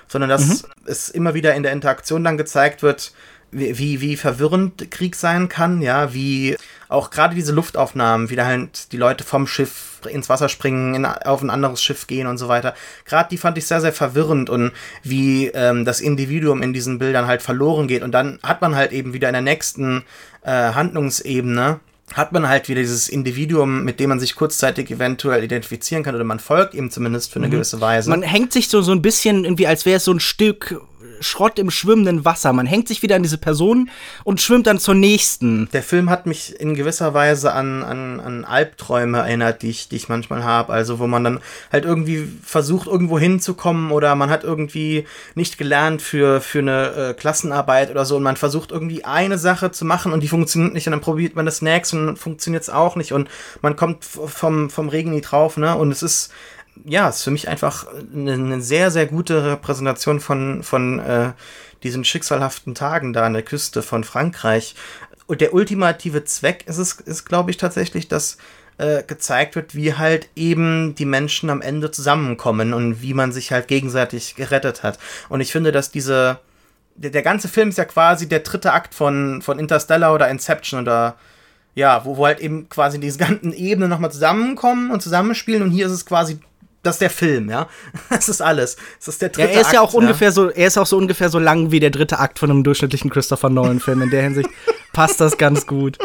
sondern dass mhm. es immer wieder in der Interaktion dann gezeigt wird, wie, wie, verwirrend Krieg sein kann, ja, wie auch gerade diese Luftaufnahmen, wie da halt die Leute vom Schiff ins Wasser springen, in, auf ein anderes Schiff gehen und so weiter. Gerade die fand ich sehr, sehr verwirrend und wie ähm, das Individuum in diesen Bildern halt verloren geht. Und dann hat man halt eben wieder in der nächsten äh, Handlungsebene hat man halt wieder dieses Individuum, mit dem man sich kurzzeitig eventuell identifizieren kann oder man folgt ihm zumindest für eine mhm. gewisse Weise. Man hängt sich so, so ein bisschen irgendwie, als wäre es so ein Stück Schrott im schwimmenden Wasser. Man hängt sich wieder an diese Person und schwimmt dann zur nächsten. Der Film hat mich in gewisser Weise an, an, an Albträume erinnert, die ich, die ich manchmal habe. Also wo man dann halt irgendwie versucht, irgendwo hinzukommen oder man hat irgendwie nicht gelernt für, für eine äh, Klassenarbeit oder so und man versucht irgendwie eine Sache zu machen und die funktioniert nicht und dann probiert man das nächste und funktioniert es auch nicht und man kommt vom, vom Regen nie drauf, ne? Und es ist ja, ist für mich einfach eine, eine sehr, sehr gute Repräsentation von, von äh, diesen schicksalhaften Tagen da an der Küste von Frankreich. Und der ultimative Zweck ist es, ist, glaube ich, tatsächlich, dass äh, gezeigt wird, wie halt eben die Menschen am Ende zusammenkommen und wie man sich halt gegenseitig gerettet hat. Und ich finde, dass diese, der, der ganze Film ist ja quasi der dritte Akt von, von Interstellar oder Inception oder ja, wo, wo halt eben quasi diese ganzen Ebenen nochmal zusammenkommen und zusammenspielen und hier ist es quasi das ist der Film, ja. (laughs) Das ist alles. Das ist der dritte ja, er ist Akt, ja auch ja. ungefähr so, er ist auch so ungefähr so lang wie der dritte Akt von einem durchschnittlichen Christopher Nolan-Film. In der Hinsicht (laughs) passt das ganz gut.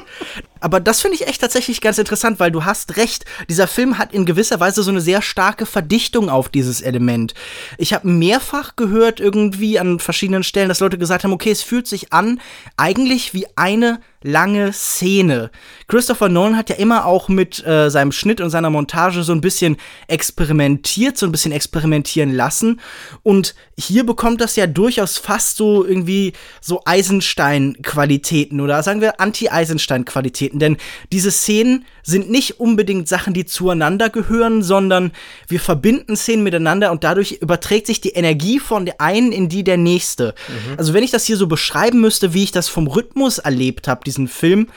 Aber das finde ich echt tatsächlich ganz interessant, weil du hast recht, dieser Film hat in gewisser Weise so eine sehr starke Verdichtung auf dieses Element. Ich habe mehrfach gehört irgendwie an verschiedenen Stellen, dass Leute gesagt haben, okay, es fühlt sich an eigentlich wie eine lange Szene. Christopher Nolan hat ja immer auch mit äh, seinem Schnitt und seiner Montage so ein bisschen experimentiert, so ein bisschen experimentieren lassen. Und hier bekommt das ja durchaus fast so irgendwie so Eisenstein-Qualitäten oder sagen wir Anti-Eisenstein-Qualitäten. Denn diese Szenen sind nicht unbedingt Sachen, die zueinander gehören, sondern wir verbinden Szenen miteinander und dadurch überträgt sich die Energie von der einen in die der nächste. Mhm. Also wenn ich das hier so beschreiben müsste, wie ich das vom Rhythmus erlebt habe, diesen Film,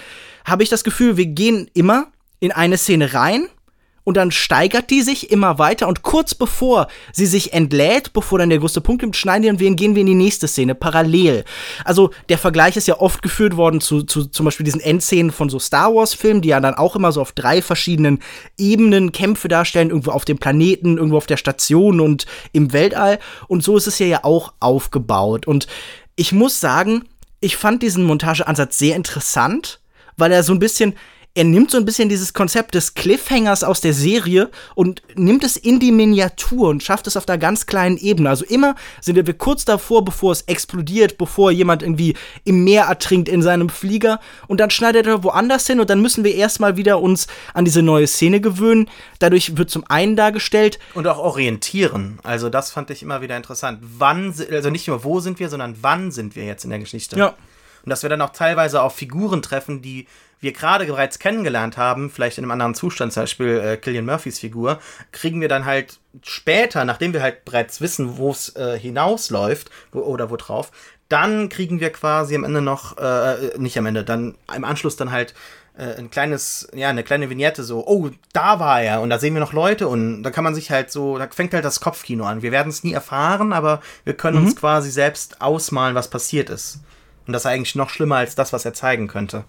habe ich das Gefühl, wir gehen immer in eine Szene rein und dann steigert die sich immer weiter und kurz bevor sie sich entlädt, bevor dann der größte Punkt kommt, schneiden wir und gehen wir in die nächste Szene, parallel. Also der Vergleich ist ja oft geführt worden zu, zu zum Beispiel diesen Endszenen von so Star Wars-Filmen, die ja dann auch immer so auf drei verschiedenen Ebenen Kämpfe darstellen, irgendwo auf dem Planeten, irgendwo auf der Station und im Weltall. Und so ist es ja auch aufgebaut. Und ich muss sagen, ich fand diesen Montageansatz sehr interessant, weil er so ein bisschen er nimmt so ein bisschen dieses Konzept des Cliffhangers aus der Serie und nimmt es in die Miniatur und schafft es auf der ganz kleinen Ebene. Also immer sind wir kurz davor, bevor es explodiert, bevor jemand irgendwie im Meer ertrinkt in seinem Flieger und dann schneidet er woanders hin und dann müssen wir erstmal wieder uns an diese neue Szene gewöhnen. Dadurch wird zum einen dargestellt und auch orientieren. Also das fand ich immer wieder interessant. Wann also nicht nur wo sind wir, sondern wann sind wir jetzt in der Geschichte? Ja. Und dass wir dann auch teilweise auf Figuren treffen, die wir gerade bereits kennengelernt haben, vielleicht in einem anderen Zustand, zum Beispiel äh, Killian Murphys Figur, kriegen wir dann halt später, nachdem wir halt bereits wissen, wo es äh, hinausläuft wo, oder wo drauf, dann kriegen wir quasi am Ende noch, äh, nicht am Ende, dann im Anschluss dann halt äh, ein kleines, ja, eine kleine Vignette so, oh, da war er und da sehen wir noch Leute und da kann man sich halt so, da fängt halt das Kopfkino an. Wir werden es nie erfahren, aber wir können mhm. uns quasi selbst ausmalen, was passiert ist. Und das ist eigentlich noch schlimmer als das, was er zeigen könnte.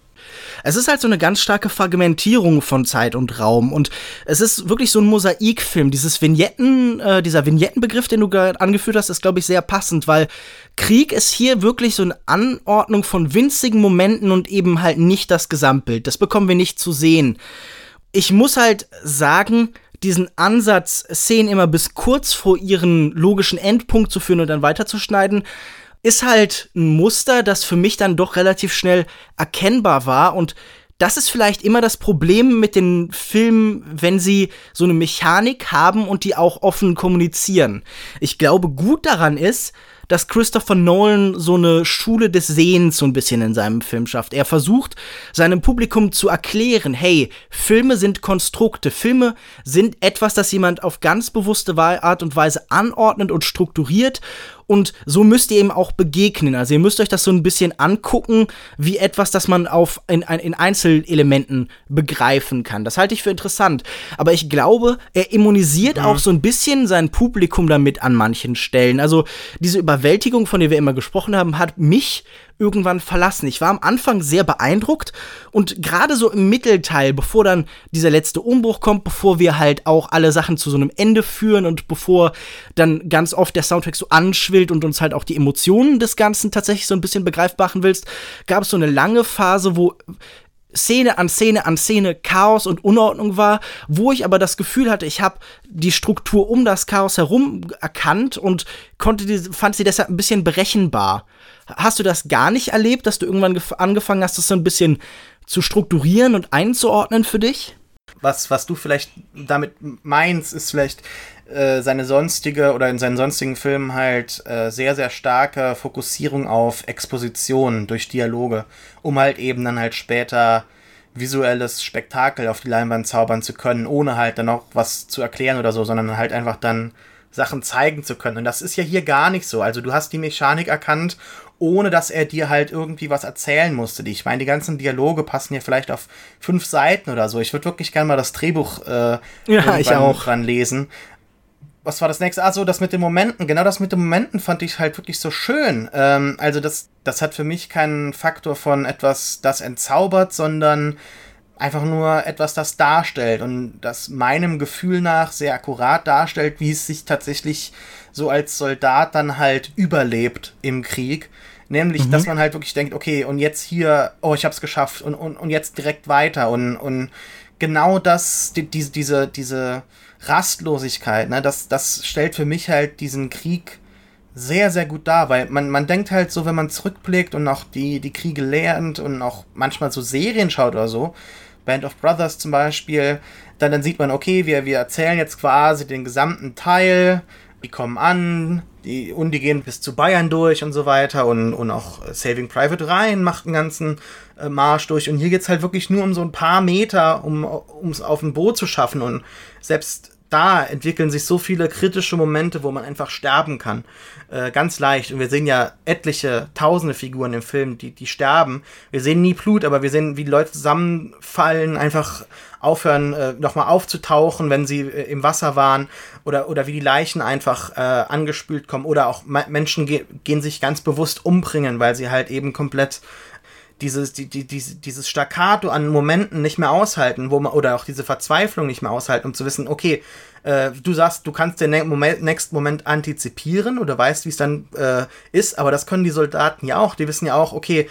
Es ist halt so eine ganz starke Fragmentierung von Zeit und Raum und es ist wirklich so ein Mosaikfilm. Dieses Vignetten, äh, dieser Vignettenbegriff, den du gerade angeführt hast, ist, glaube ich, sehr passend, weil Krieg ist hier wirklich so eine Anordnung von winzigen Momenten und eben halt nicht das Gesamtbild. Das bekommen wir nicht zu sehen. Ich muss halt sagen, diesen Ansatz, Szenen immer bis kurz vor ihren logischen Endpunkt zu führen und dann weiterzuschneiden, ist halt ein Muster, das für mich dann doch relativ schnell erkennbar war und das ist vielleicht immer das Problem mit den Filmen, wenn sie so eine Mechanik haben und die auch offen kommunizieren. Ich glaube, gut daran ist, dass Christopher Nolan so eine Schule des Sehens so ein bisschen in seinem Film schafft. Er versucht, seinem Publikum zu erklären, hey, Filme sind Konstrukte, Filme sind etwas, das jemand auf ganz bewusste Art und Weise anordnet und strukturiert und so müsst ihr ihm auch begegnen. Also ihr müsst euch das so ein bisschen angucken, wie etwas, das man auf in, in Einzelelementen begreifen kann. Das halte ich für interessant. Aber ich glaube, er immunisiert mhm. auch so ein bisschen sein Publikum damit an manchen Stellen. Also diese Überwältigung, von der wir immer gesprochen haben, hat mich irgendwann verlassen. Ich war am Anfang sehr beeindruckt und gerade so im Mittelteil, bevor dann dieser letzte Umbruch kommt, bevor wir halt auch alle Sachen zu so einem Ende führen und bevor dann ganz oft der Soundtrack so anschwillt und uns halt auch die Emotionen des Ganzen tatsächlich so ein bisschen begreifbar machen willst, gab es so eine lange Phase, wo Szene an Szene an Szene Chaos und Unordnung war, wo ich aber das Gefühl hatte, ich habe die Struktur um das Chaos herum erkannt und konnte die, fand sie deshalb ein bisschen berechenbar. Hast du das gar nicht erlebt, dass du irgendwann angefangen hast, das so ein bisschen zu strukturieren und einzuordnen für dich? Was, was du vielleicht damit meinst, ist vielleicht äh, seine sonstige oder in seinen sonstigen Filmen halt äh, sehr, sehr starke Fokussierung auf Exposition durch Dialoge, um halt eben dann halt später visuelles Spektakel auf die Leinwand zaubern zu können, ohne halt dann auch was zu erklären oder so, sondern halt einfach dann Sachen zeigen zu können. Und das ist ja hier gar nicht so. Also du hast die Mechanik erkannt ohne dass er dir halt irgendwie was erzählen musste. Ich meine, die ganzen Dialoge passen ja vielleicht auf fünf Seiten oder so. Ich würde wirklich gerne mal das Drehbuch äh, ja, ich auch. dran lesen. Was war das nächste? Ah, so, das mit den Momenten. Genau das mit den Momenten fand ich halt wirklich so schön. Ähm, also, das, das hat für mich keinen Faktor von etwas, das entzaubert, sondern einfach nur etwas, das darstellt und das meinem Gefühl nach sehr akkurat darstellt, wie es sich tatsächlich so als Soldat dann halt überlebt im Krieg. Nämlich, mhm. dass man halt wirklich denkt, okay, und jetzt hier, oh, ich hab's geschafft und, und, und jetzt direkt weiter. Und, und genau das, die, diese, diese, diese Rastlosigkeit, ne, das, das stellt für mich halt diesen Krieg sehr, sehr gut dar, weil man, man denkt halt so, wenn man zurückblickt und auch die, die Kriege lernt und auch manchmal so Serien schaut oder so, Band of Brothers zum Beispiel, dann, dann sieht man, okay, wir, wir erzählen jetzt quasi den gesamten Teil, die kommen an, die, und die gehen bis zu Bayern durch und so weiter und, und auch Saving Private Ryan macht einen ganzen äh, Marsch durch. Und hier geht es halt wirklich nur um so ein paar Meter, um es auf ein Boot zu schaffen. Und selbst da entwickeln sich so viele kritische Momente, wo man einfach sterben kann. Äh, ganz leicht. Und wir sehen ja etliche tausende Figuren im Film, die, die sterben. Wir sehen nie Blut, aber wir sehen, wie Leute zusammenfallen, einfach aufhören, äh, nochmal aufzutauchen, wenn sie äh, im Wasser waren. Oder, oder wie die Leichen einfach äh, angespült kommen. Oder auch Menschen ge gehen sich ganz bewusst umbringen, weil sie halt eben komplett dieses, die, die, dieses Staccato an Momenten nicht mehr aushalten, wo man, oder auch diese Verzweiflung nicht mehr aushalten, um zu wissen, okay, äh, du sagst, du kannst den nächsten Moment antizipieren oder weißt, wie es dann äh, ist, aber das können die Soldaten ja auch. Die wissen ja auch, okay,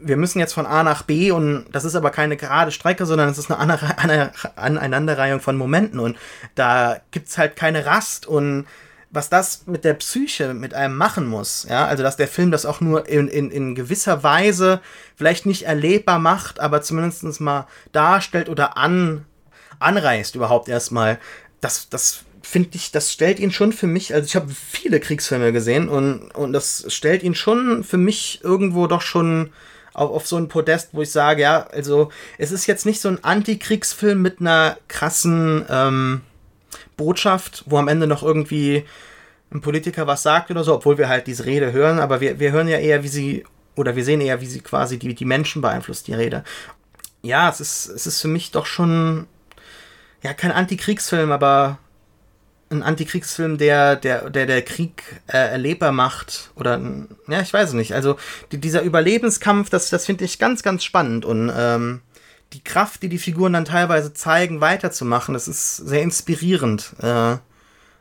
wir müssen jetzt von A nach B und das ist aber keine gerade Strecke, sondern es ist eine Aneinanderreihung von Momenten und da gibt es halt keine Rast und was das mit der Psyche mit einem machen muss, ja, also dass der Film das auch nur in, in, in gewisser Weise vielleicht nicht erlebbar macht, aber zumindest mal darstellt oder an, anreißt überhaupt erstmal, das, das finde ich, das stellt ihn schon für mich, also ich habe viele Kriegsfilme gesehen und, und das stellt ihn schon für mich irgendwo doch schon auf, auf so ein Podest, wo ich sage, ja, also es ist jetzt nicht so ein Antikriegsfilm mit einer krassen, ähm, Botschaft, wo am Ende noch irgendwie ein Politiker was sagt oder so, obwohl wir halt diese Rede hören, aber wir, wir hören ja eher, wie sie, oder wir sehen eher, wie sie quasi die, die Menschen beeinflusst, die Rede. Ja, es ist, es ist für mich doch schon, ja, kein Antikriegsfilm, aber ein Antikriegsfilm, der der, der, der Krieg äh, erlebbar macht. Oder, ja, ich weiß es nicht. Also die, dieser Überlebenskampf, das, das finde ich ganz, ganz spannend. Und ähm, die Kraft, die die Figuren dann teilweise zeigen, weiterzumachen, das ist sehr inspirierend. Äh,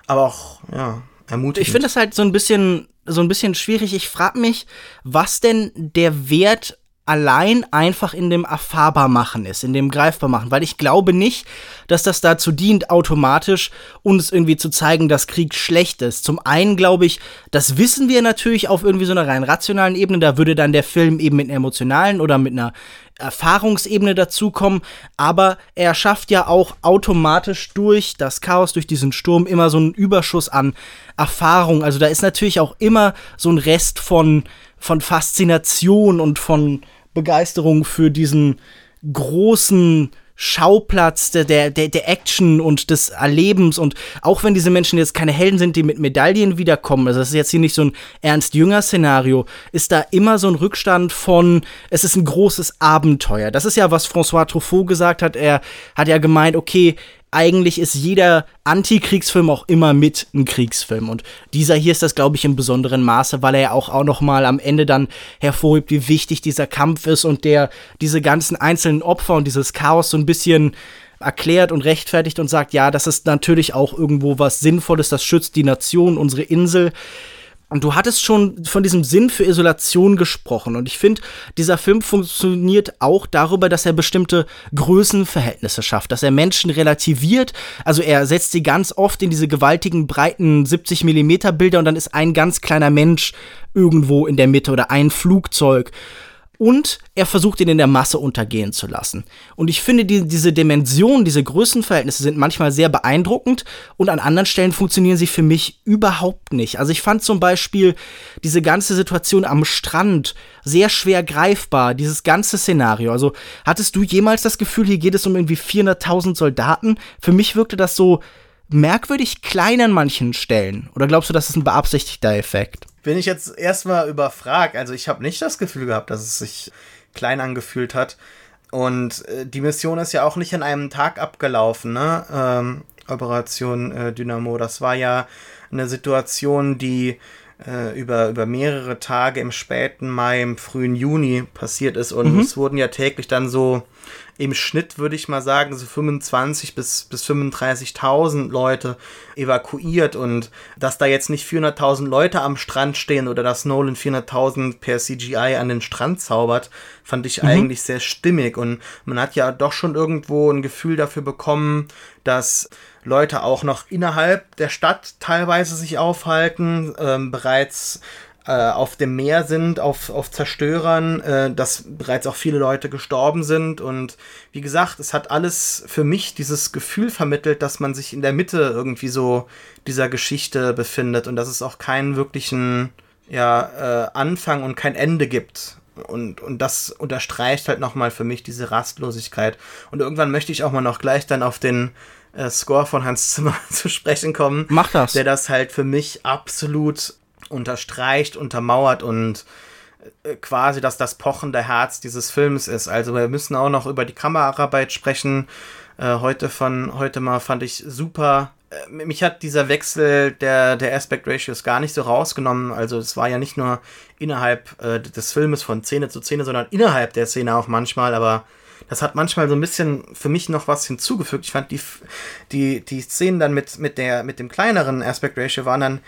aber auch, ja, ermutigend. Ich finde das halt so ein bisschen, so ein bisschen schwierig. Ich frage mich, was denn der Wert allein einfach in dem erfahrbar machen ist, in dem greifbar machen, weil ich glaube nicht, dass das dazu dient, automatisch uns irgendwie zu zeigen, dass Krieg schlecht ist. Zum einen glaube ich, das wissen wir natürlich auf irgendwie so einer rein rationalen Ebene, da würde dann der Film eben mit einer emotionalen oder mit einer Erfahrungsebene dazukommen, aber er schafft ja auch automatisch durch das Chaos, durch diesen Sturm immer so einen Überschuss an Erfahrung. Also da ist natürlich auch immer so ein Rest von, von Faszination und von Begeisterung für diesen großen Schauplatz der, der, der Action und des Erlebens. Und auch wenn diese Menschen jetzt keine Helden sind, die mit Medaillen wiederkommen, also das ist jetzt hier nicht so ein Ernst-Jünger-Szenario, ist da immer so ein Rückstand von, es ist ein großes Abenteuer. Das ist ja, was François Truffaut gesagt hat. Er hat ja gemeint, okay, eigentlich ist jeder Antikriegsfilm auch immer mit ein Kriegsfilm. Und dieser hier ist das, glaube ich, im besonderen Maße, weil er ja auch, auch noch mal am Ende dann hervorhebt, wie wichtig dieser Kampf ist und der diese ganzen einzelnen Opfer und dieses Chaos so ein bisschen erklärt und rechtfertigt und sagt, ja, das ist natürlich auch irgendwo was Sinnvolles, das schützt die Nation, unsere Insel. Und du hattest schon von diesem Sinn für Isolation gesprochen. Und ich finde, dieser Film funktioniert auch darüber, dass er bestimmte Größenverhältnisse schafft, dass er Menschen relativiert. Also er setzt sie ganz oft in diese gewaltigen, breiten 70 Millimeter Bilder und dann ist ein ganz kleiner Mensch irgendwo in der Mitte oder ein Flugzeug und er versucht ihn in der Masse untergehen zu lassen. Und ich finde, die, diese Dimensionen, diese Größenverhältnisse sind manchmal sehr beeindruckend und an anderen Stellen funktionieren sie für mich überhaupt nicht. Also ich fand zum Beispiel diese ganze Situation am Strand sehr schwer greifbar, dieses ganze Szenario. Also hattest du jemals das Gefühl, hier geht es um irgendwie 400.000 Soldaten? Für mich wirkte das so merkwürdig klein an manchen Stellen. Oder glaubst du, das ist ein beabsichtigter Effekt? Bin ich jetzt erstmal überfragt. Also ich habe nicht das Gefühl gehabt, dass es sich klein angefühlt hat. Und äh, die Mission ist ja auch nicht an einem Tag abgelaufen, ne? Ähm, Operation äh, Dynamo. Das war ja eine Situation, die äh, über, über mehrere Tage im späten Mai, im frühen Juni passiert ist. Und mhm. es wurden ja täglich dann so im Schnitt würde ich mal sagen, so 25 bis, bis 35.000 Leute evakuiert und dass da jetzt nicht 400.000 Leute am Strand stehen oder dass Nolan 400.000 per CGI an den Strand zaubert, fand ich mhm. eigentlich sehr stimmig und man hat ja doch schon irgendwo ein Gefühl dafür bekommen, dass Leute auch noch innerhalb der Stadt teilweise sich aufhalten, ähm, bereits äh, auf dem Meer sind, auf, auf Zerstörern, äh, dass bereits auch viele Leute gestorben sind. Und wie gesagt, es hat alles für mich dieses Gefühl vermittelt, dass man sich in der Mitte irgendwie so dieser Geschichte befindet und dass es auch keinen wirklichen ja, äh, Anfang und kein Ende gibt. Und, und das unterstreicht halt nochmal für mich diese Rastlosigkeit. Und irgendwann möchte ich auch mal noch gleich dann auf den äh, Score von Hans Zimmer (laughs) zu sprechen kommen. Mach das. Der das halt für mich absolut unterstreicht, untermauert und äh, quasi, dass das pochende Herz dieses Films ist. Also wir müssen auch noch über die Kameraarbeit sprechen. Äh, heute von heute mal fand ich super. Äh, mich hat dieser Wechsel der, der Aspect Ratios gar nicht so rausgenommen. Also es war ja nicht nur innerhalb äh, des Filmes von Szene zu Szene, sondern innerhalb der Szene auch manchmal, aber das hat manchmal so ein bisschen für mich noch was hinzugefügt. Ich fand die, die, die Szenen dann mit, mit, der, mit dem kleineren Aspect Ratio waren dann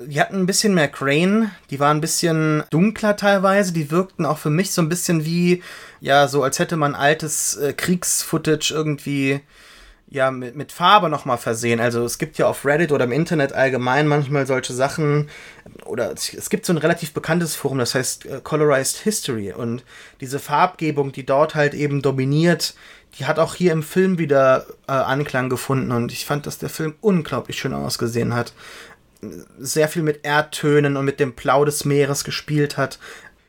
die hatten ein bisschen mehr Crane, die waren ein bisschen dunkler teilweise, die wirkten auch für mich so ein bisschen wie, ja, so als hätte man altes äh, Kriegsfootage irgendwie ja, mit, mit Farbe nochmal versehen. Also es gibt ja auf Reddit oder im Internet allgemein manchmal solche Sachen, oder es gibt so ein relativ bekanntes Forum, das heißt äh, Colorized History. Und diese Farbgebung, die dort halt eben dominiert, die hat auch hier im Film wieder äh, Anklang gefunden. Und ich fand, dass der Film unglaublich schön ausgesehen hat sehr viel mit Erdtönen und mit dem Blau des Meeres gespielt hat.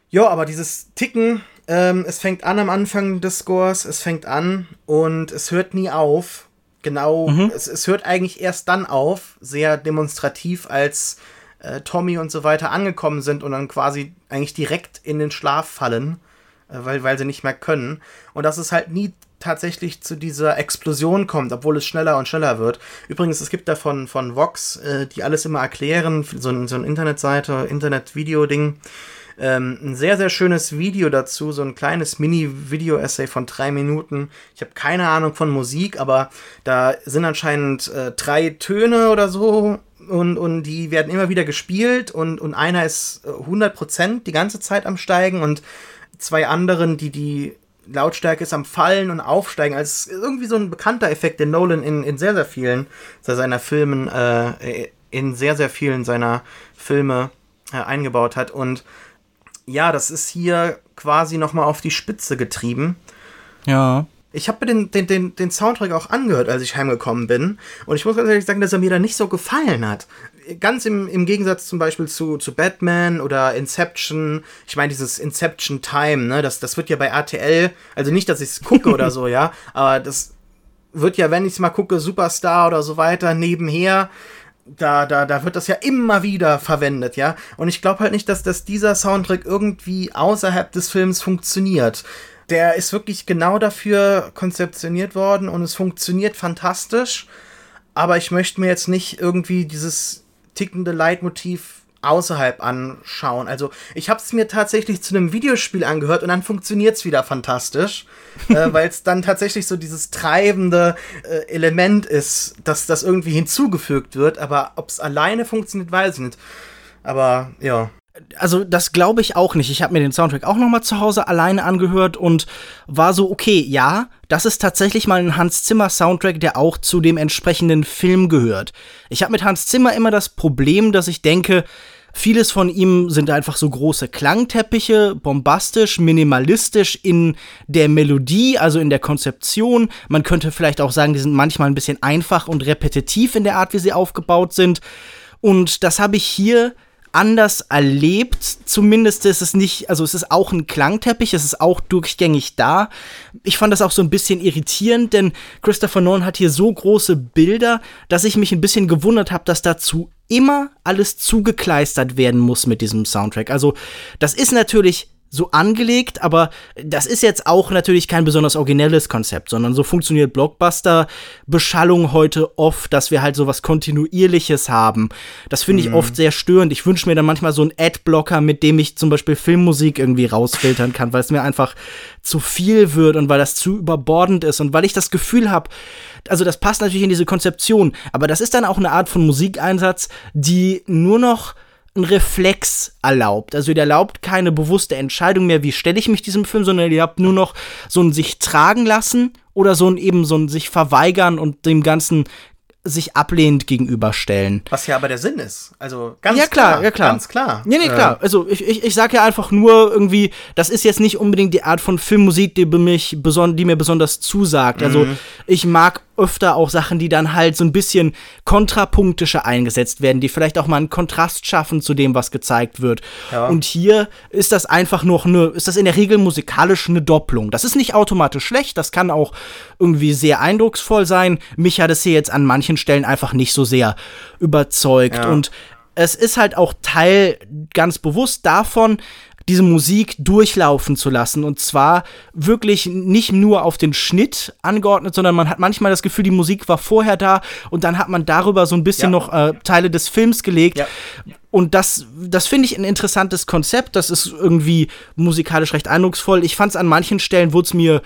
Ja, aber dieses Ticken, ähm, es fängt an am Anfang des Scores, es fängt an und es hört nie auf. Genau, mhm. es, es hört eigentlich erst dann auf, sehr demonstrativ, als äh, Tommy und so weiter angekommen sind und dann quasi eigentlich direkt in den Schlaf fallen, äh, weil, weil sie nicht mehr können. Und das ist halt nie tatsächlich zu dieser Explosion kommt, obwohl es schneller und schneller wird. Übrigens, es gibt da von, von Vox, äh, die alles immer erklären, so, ein, so eine Internetseite, Internet-Video-Ding, ähm, ein sehr, sehr schönes Video dazu, so ein kleines Mini-Video-Essay von drei Minuten. Ich habe keine Ahnung von Musik, aber da sind anscheinend äh, drei Töne oder so und, und die werden immer wieder gespielt und, und einer ist 100% äh, die ganze Zeit am Steigen und zwei anderen, die die Lautstärke ist am Fallen und Aufsteigen. Also irgendwie so ein bekannter Effekt, den Nolan in, in sehr, sehr vielen seiner Filmen, äh, in sehr, sehr vielen seiner Filme äh, eingebaut hat. Und ja, das ist hier quasi nochmal auf die Spitze getrieben. Ja. Ich habe mir den, den, den, den Soundtrack auch angehört, als ich heimgekommen bin. Und ich muss ganz ehrlich sagen, dass er mir da nicht so gefallen hat. Ganz im, im Gegensatz zum Beispiel zu, zu Batman oder Inception. Ich meine, dieses Inception Time, ne, das, das wird ja bei RTL, also nicht, dass ich es gucke oder so, (laughs) ja, aber das wird ja, wenn ich es mal gucke, Superstar oder so weiter, nebenher da, da, da wird das ja immer wieder verwendet, ja. Und ich glaube halt nicht, dass, dass dieser Soundtrack irgendwie außerhalb des Films funktioniert. Der ist wirklich genau dafür konzeptioniert worden und es funktioniert fantastisch. Aber ich möchte mir jetzt nicht irgendwie dieses tickende Leitmotiv außerhalb anschauen. Also ich habe es mir tatsächlich zu einem Videospiel angehört und dann funktioniert es wieder fantastisch, (laughs) äh, weil es dann tatsächlich so dieses treibende äh, Element ist, dass das irgendwie hinzugefügt wird. Aber ob es alleine funktioniert, weiß ich nicht. Aber ja also das glaube ich auch nicht. Ich habe mir den Soundtrack auch noch mal zu Hause alleine angehört und war so okay, ja, das ist tatsächlich mal ein Hans Zimmer Soundtrack, der auch zu dem entsprechenden Film gehört. Ich habe mit Hans Zimmer immer das Problem, dass ich denke, vieles von ihm sind einfach so große Klangteppiche, bombastisch, minimalistisch in der Melodie, also in der Konzeption. Man könnte vielleicht auch sagen, die sind manchmal ein bisschen einfach und repetitiv in der Art, wie sie aufgebaut sind. Und das habe ich hier anders erlebt. Zumindest ist es nicht, also es ist auch ein Klangteppich, es ist auch durchgängig da. Ich fand das auch so ein bisschen irritierend, denn Christopher Nolan hat hier so große Bilder, dass ich mich ein bisschen gewundert habe, dass dazu immer alles zugekleistert werden muss mit diesem Soundtrack. Also das ist natürlich so angelegt, aber das ist jetzt auch natürlich kein besonders originelles Konzept, sondern so funktioniert Blockbuster-Beschallung heute oft, dass wir halt so was Kontinuierliches haben. Das finde ich mhm. oft sehr störend. Ich wünsche mir dann manchmal so einen Ad-Blocker, mit dem ich zum Beispiel Filmmusik irgendwie rausfiltern kann, weil es mir einfach zu viel wird und weil das zu überbordend ist und weil ich das Gefühl habe, also das passt natürlich in diese Konzeption, aber das ist dann auch eine Art von Musikeinsatz, die nur noch ein Reflex erlaubt. Also ihr erlaubt keine bewusste Entscheidung mehr, wie stelle ich mich diesem Film, sondern ihr habt nur noch so ein sich tragen lassen oder so ein eben so ein sich verweigern und dem Ganzen sich ablehnend gegenüberstellen. Was ja aber der Sinn ist. Also ganz ja, klar, klar. Ja, klar. Ganz klar. Nee, nee, klar. Also ich, ich, ich sag ja einfach nur irgendwie, das ist jetzt nicht unbedingt die Art von Filmmusik, die, mich die mir besonders zusagt. Also mhm. ich mag öfter auch Sachen, die dann halt so ein bisschen kontrapunktischer eingesetzt werden, die vielleicht auch mal einen Kontrast schaffen zu dem, was gezeigt wird. Ja. Und hier ist das einfach noch eine, ist das in der Regel musikalisch eine Doppelung. Das ist nicht automatisch schlecht, das kann auch irgendwie sehr eindrucksvoll sein. Mich hat es hier jetzt an manchen Stellen einfach nicht so sehr überzeugt. Ja. Und es ist halt auch Teil ganz bewusst davon, diese Musik durchlaufen zu lassen. Und zwar wirklich nicht nur auf den Schnitt angeordnet, sondern man hat manchmal das Gefühl, die Musik war vorher da und dann hat man darüber so ein bisschen ja. noch äh, Teile des Films gelegt. Ja. Und das, das finde ich ein interessantes Konzept. Das ist irgendwie musikalisch recht eindrucksvoll. Ich fand es an manchen Stellen, wurde es mir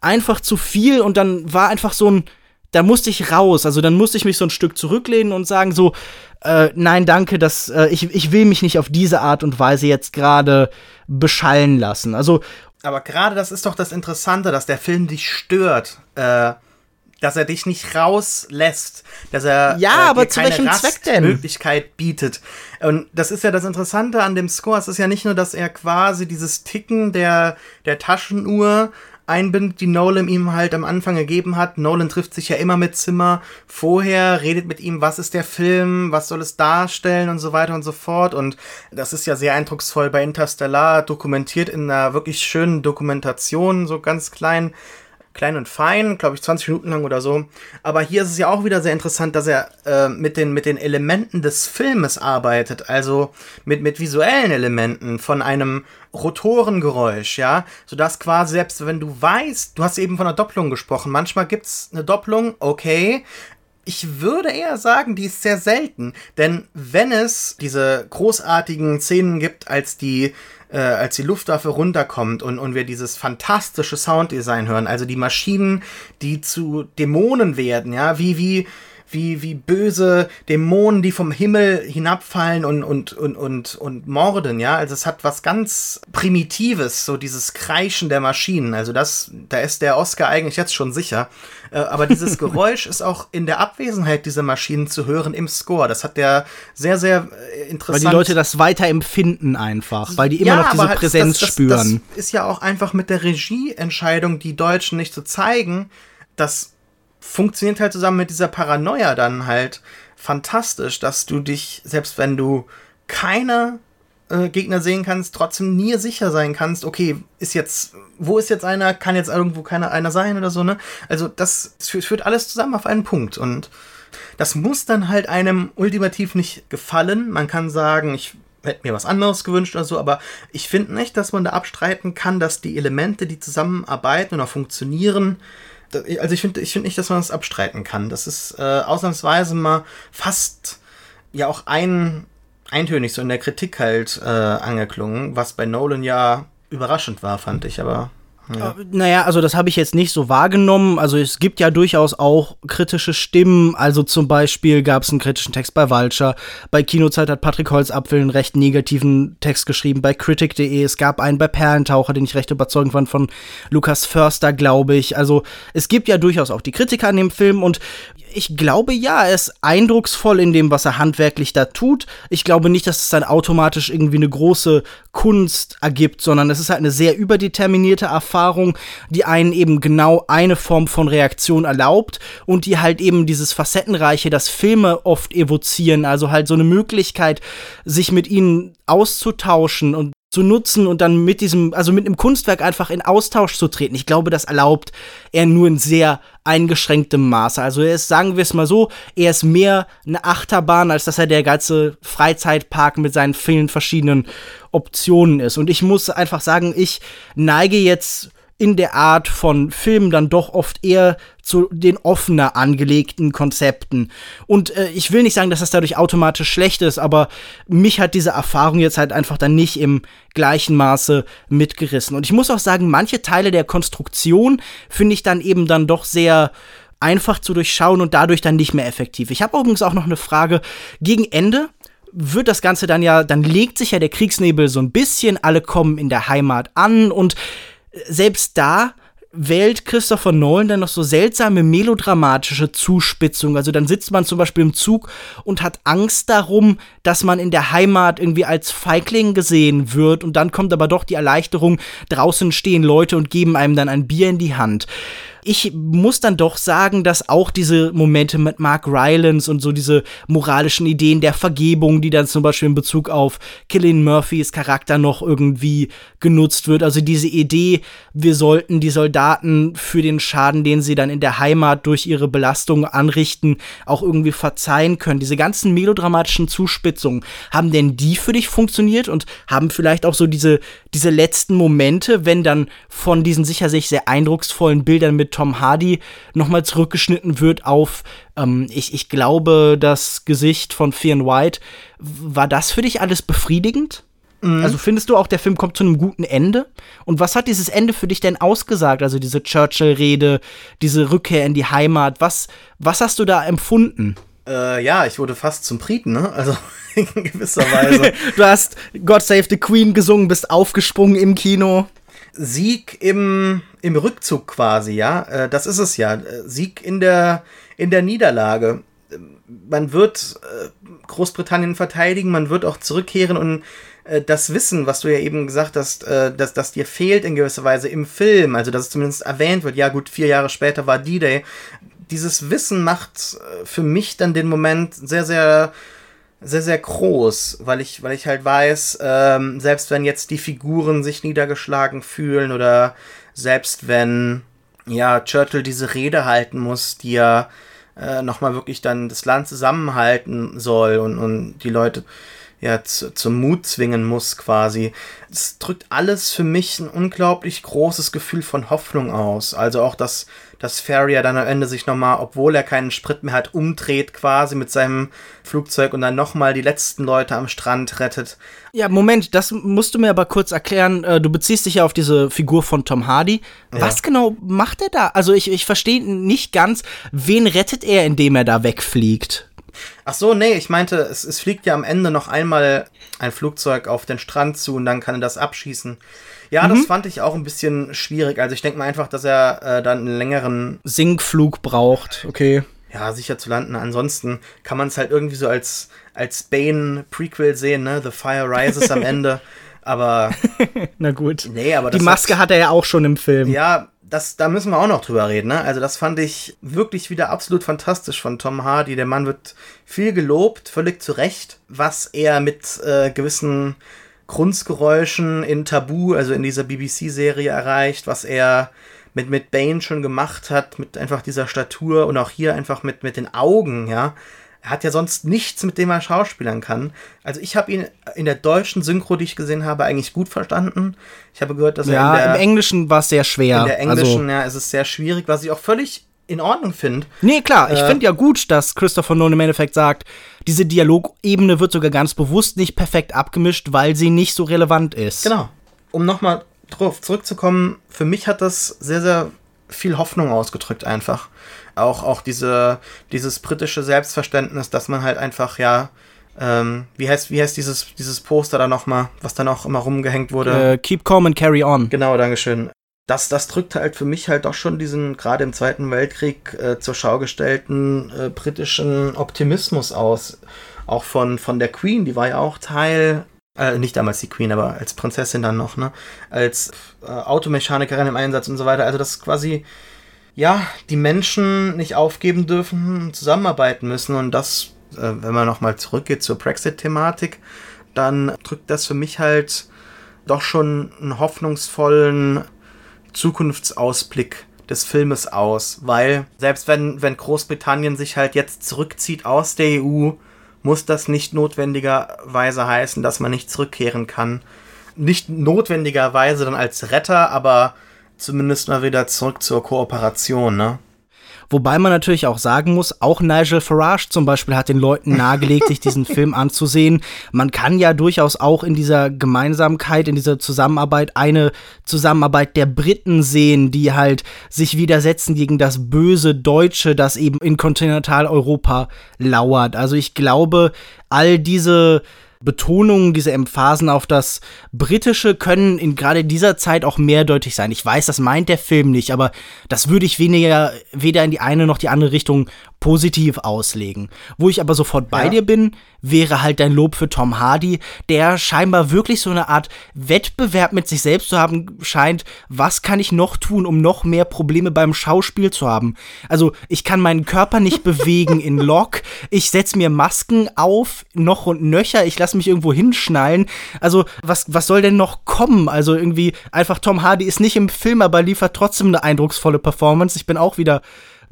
einfach zu viel und dann war einfach so ein da musste ich raus. Also dann musste ich mich so ein Stück zurücklehnen und sagen so, äh, nein, danke, das, äh, ich, ich will mich nicht auf diese Art und Weise jetzt gerade beschallen lassen. Also. Aber gerade das ist doch das Interessante, dass der Film dich stört. Äh, dass er dich nicht rauslässt, dass er ja, äh, aber zu welchem Zweck denn? Möglichkeit bietet. Und das ist ja das Interessante an dem Score. Es ist ja nicht nur, dass er quasi dieses Ticken der der Taschenuhr einbindet, die Nolan ihm halt am Anfang gegeben hat. Nolan trifft sich ja immer mit Zimmer vorher, redet mit ihm, was ist der Film, was soll es darstellen und so weiter und so fort. Und das ist ja sehr eindrucksvoll bei Interstellar, dokumentiert in einer wirklich schönen Dokumentation, so ganz klein klein und fein, glaube ich 20 Minuten lang oder so. Aber hier ist es ja auch wieder sehr interessant, dass er äh, mit, den, mit den Elementen des Filmes arbeitet, also mit, mit visuellen Elementen von einem Rotorengeräusch, ja, sodass quasi selbst wenn du weißt, du hast eben von einer Doppelung gesprochen, manchmal gibt es eine Doppelung, okay, ich würde eher sagen, die ist sehr selten. Denn wenn es diese großartigen Szenen gibt, als die äh, als die Luftwaffe runterkommt und, und wir dieses fantastische Sounddesign hören, also die Maschinen, die zu Dämonen werden, ja, wie, wie, wie, wie böse Dämonen, die vom Himmel hinabfallen und, und, und, und, und morden, ja. Also es hat was ganz Primitives, so dieses Kreischen der Maschinen. Also das, da ist der Oscar eigentlich jetzt schon sicher. Äh, aber dieses (laughs) Geräusch ist auch in der Abwesenheit dieser Maschinen zu hören im Score. Das hat der sehr, sehr interessant. Weil die Leute das weiter empfinden einfach, weil die immer ja, noch diese Präsenz das, das, spüren. Das ist ja auch einfach mit der Regieentscheidung, die Deutschen nicht zu zeigen, dass funktioniert halt zusammen mit dieser Paranoia dann halt fantastisch, dass du dich, selbst wenn du keine äh, Gegner sehen kannst, trotzdem nie sicher sein kannst, okay, ist jetzt, wo ist jetzt einer, kann jetzt irgendwo keiner einer sein oder so, ne? Also das, führt alles zusammen auf einen Punkt und das muss dann halt einem ultimativ nicht gefallen. Man kann sagen, ich hätte mir was anderes gewünscht oder so, aber ich finde nicht, dass man da abstreiten kann, dass die Elemente, die zusammenarbeiten und auch funktionieren, also ich finde ich finde nicht, dass man das abstreiten kann. Das ist äh, ausnahmsweise mal fast ja auch ein, eintönig so in der Kritik halt äh, angeklungen, was bei Nolan ja überraschend war, fand ich, aber ja. Äh, naja, also das habe ich jetzt nicht so wahrgenommen. Also es gibt ja durchaus auch kritische Stimmen. Also zum Beispiel gab es einen kritischen Text bei Vulture. Bei Kinozeit hat Patrick Holzapfel einen recht negativen Text geschrieben. Bei Critic.de. Es gab einen bei Perlentaucher, den ich recht überzeugend fand, von Lukas Förster, glaube ich. Also es gibt ja durchaus auch die Kritiker an dem Film und ich glaube ja, er ist eindrucksvoll in dem, was er handwerklich da tut. Ich glaube nicht, dass es dann automatisch irgendwie eine große Kunst ergibt, sondern es ist halt eine sehr überdeterminierte Erfahrung, die einen eben genau eine Form von Reaktion erlaubt und die halt eben dieses Facettenreiche, das Filme oft evozieren, also halt so eine Möglichkeit, sich mit ihnen auszutauschen und zu nutzen und dann mit diesem, also mit einem Kunstwerk einfach in Austausch zu treten. Ich glaube, das erlaubt er nur in sehr eingeschränktem Maße. Also er ist, sagen wir es mal so, er ist mehr eine Achterbahn, als dass er der ganze Freizeitpark mit seinen vielen verschiedenen Optionen ist. Und ich muss einfach sagen, ich neige jetzt in der Art von Filmen dann doch oft eher zu den offener angelegten Konzepten. Und äh, ich will nicht sagen, dass das dadurch automatisch schlecht ist, aber mich hat diese Erfahrung jetzt halt einfach dann nicht im gleichen Maße mitgerissen. Und ich muss auch sagen, manche Teile der Konstruktion finde ich dann eben dann doch sehr einfach zu durchschauen und dadurch dann nicht mehr effektiv. Ich habe übrigens auch noch eine Frage gegen Ende wird das Ganze dann ja, dann legt sich ja der Kriegsnebel so ein bisschen, alle kommen in der Heimat an und selbst da wählt Christopher Nolan dann noch so seltsame melodramatische Zuspitzungen. Also dann sitzt man zum Beispiel im Zug und hat Angst darum, dass man in der Heimat irgendwie als Feigling gesehen wird und dann kommt aber doch die Erleichterung, draußen stehen Leute und geben einem dann ein Bier in die Hand ich muss dann doch sagen, dass auch diese Momente mit Mark Rylance und so diese moralischen Ideen der Vergebung, die dann zum Beispiel in Bezug auf Killian Murphys Charakter noch irgendwie genutzt wird. Also diese Idee, wir sollten die Soldaten für den Schaden, den sie dann in der Heimat durch ihre Belastung anrichten, auch irgendwie verzeihen können. Diese ganzen melodramatischen Zuspitzungen, haben denn die für dich funktioniert und haben vielleicht auch so diese, diese letzten Momente, wenn dann von diesen sicherlich sehr eindrucksvollen Bildern mit Tom Hardy nochmal zurückgeschnitten wird auf, ähm, ich, ich glaube, das Gesicht von Fionn White. War das für dich alles befriedigend? Mhm. Also findest du auch, der Film kommt zu einem guten Ende? Und was hat dieses Ende für dich denn ausgesagt? Also diese Churchill-Rede, diese Rückkehr in die Heimat. Was, was hast du da empfunden? Äh, ja, ich wurde fast zum Briten, ne? Also (laughs) in gewisser Weise. (laughs) du hast God Save the Queen gesungen, bist aufgesprungen im Kino. Sieg im, im Rückzug quasi, ja. Äh, das ist es ja. Sieg in der, in der Niederlage. Man wird äh, Großbritannien verteidigen, man wird auch zurückkehren und äh, das Wissen, was du ja eben gesagt hast, dass, dass dir fehlt in gewisser Weise im Film, also dass es zumindest erwähnt wird, ja gut, vier Jahre später war D-Day. Dieses Wissen macht für mich dann den Moment sehr, sehr sehr, sehr groß, weil ich, weil ich halt weiß, ähm, selbst wenn jetzt die Figuren sich niedergeschlagen fühlen oder selbst wenn ja, Churchill diese Rede halten muss, die ja äh, nochmal wirklich dann das Land zusammenhalten soll und, und die Leute ja zu, zum Mut zwingen muss quasi. Es drückt alles für mich ein unglaublich großes Gefühl von Hoffnung aus. Also auch, dass, dass Farrier dann am Ende sich nochmal, obwohl er keinen Sprit mehr hat, umdreht quasi mit seinem Flugzeug und dann nochmal die letzten Leute am Strand rettet. Ja, Moment, das musst du mir aber kurz erklären. Äh, du beziehst dich ja auf diese Figur von Tom Hardy. Ja. Was genau macht er da? Also ich, ich verstehe nicht ganz, wen rettet er, indem er da wegfliegt? Ach so, nee, ich meinte, es, es fliegt ja am Ende noch einmal ein Flugzeug auf den Strand zu und dann kann er das abschießen. Ja, mhm. das fand ich auch ein bisschen schwierig. Also ich denke mal einfach, dass er äh, dann einen längeren Sinkflug braucht. Okay. Ja, sicher zu landen. Ansonsten kann man es halt irgendwie so als, als Bane-Prequel sehen, ne? The Fire Rises am Ende. (laughs) Aber. Na gut. Nee, aber Die Maske hat, hat er ja auch schon im Film. Ja, das, da müssen wir auch noch drüber reden. Ne? Also das fand ich wirklich wieder absolut fantastisch von Tom Hardy. Der Mann wird viel gelobt, völlig zu Recht, was er mit äh, gewissen Grunzgeräuschen in Tabu, also in dieser BBC-Serie erreicht, was er mit, mit Bane schon gemacht hat, mit einfach dieser Statur und auch hier einfach mit, mit den Augen, ja. Er hat ja sonst nichts, mit dem er schauspielern kann. Also ich habe ihn in der deutschen Synchro, die ich gesehen habe, eigentlich gut verstanden. Ich habe gehört, dass ja, er in der, im Englischen war es sehr schwer. In der englischen, also, ja, ist es sehr schwierig, was ich auch völlig in Ordnung finde. Nee, klar, ich äh, finde ja gut, dass Christopher Nolan im Endeffekt sagt, diese Dialogebene wird sogar ganz bewusst nicht perfekt abgemischt, weil sie nicht so relevant ist. Genau. Um nochmal drauf zurückzukommen, für mich hat das sehr, sehr viel Hoffnung ausgedrückt einfach auch, auch diese, dieses britische Selbstverständnis, dass man halt einfach, ja, ähm, wie heißt, wie heißt dieses, dieses Poster da nochmal, was dann auch immer rumgehängt wurde? Uh, keep calm and carry on. Genau, Dankeschön. Das, das drückt halt für mich halt doch schon diesen, gerade im Zweiten Weltkrieg, äh, zur Schau gestellten äh, britischen Optimismus aus. Auch von, von der Queen, die war ja auch Teil äh, nicht damals die Queen, aber als Prinzessin dann noch, ne? Als äh, Automechanikerin im Einsatz und so weiter. Also das quasi ja, die Menschen nicht aufgeben dürfen, zusammenarbeiten müssen. Und das, äh, wenn man nochmal zurückgeht zur Brexit-Thematik, dann drückt das für mich halt doch schon einen hoffnungsvollen Zukunftsausblick des Filmes aus, weil selbst wenn, wenn Großbritannien sich halt jetzt zurückzieht aus der EU, muss das nicht notwendigerweise heißen, dass man nicht zurückkehren kann. Nicht notwendigerweise dann als Retter, aber zumindest mal wieder zurück zur Kooperation, ne? Wobei man natürlich auch sagen muss, auch Nigel Farage zum Beispiel hat den Leuten nahegelegt, sich diesen (laughs) Film anzusehen. Man kann ja durchaus auch in dieser Gemeinsamkeit, in dieser Zusammenarbeit eine Zusammenarbeit der Briten sehen, die halt sich widersetzen gegen das böse Deutsche, das eben in Kontinentaleuropa lauert. Also ich glaube, all diese Betonungen, diese Emphasen auf das Britische können in gerade dieser Zeit auch mehrdeutig sein. Ich weiß, das meint der Film nicht, aber das würde ich weniger, weder in die eine noch die andere Richtung positiv auslegen. Wo ich aber sofort bei ja. dir bin, wäre halt dein Lob für Tom Hardy, der scheinbar wirklich so eine Art Wettbewerb mit sich selbst zu haben scheint. Was kann ich noch tun, um noch mehr Probleme beim Schauspiel zu haben? Also, ich kann meinen Körper nicht (laughs) bewegen in Lock. Ich setze mir Masken auf, noch und nöcher. Ich lasse mich irgendwo hinschnallen. Also, was, was soll denn noch kommen? Also, irgendwie einfach Tom Hardy ist nicht im Film, aber liefert trotzdem eine eindrucksvolle Performance. Ich bin auch wieder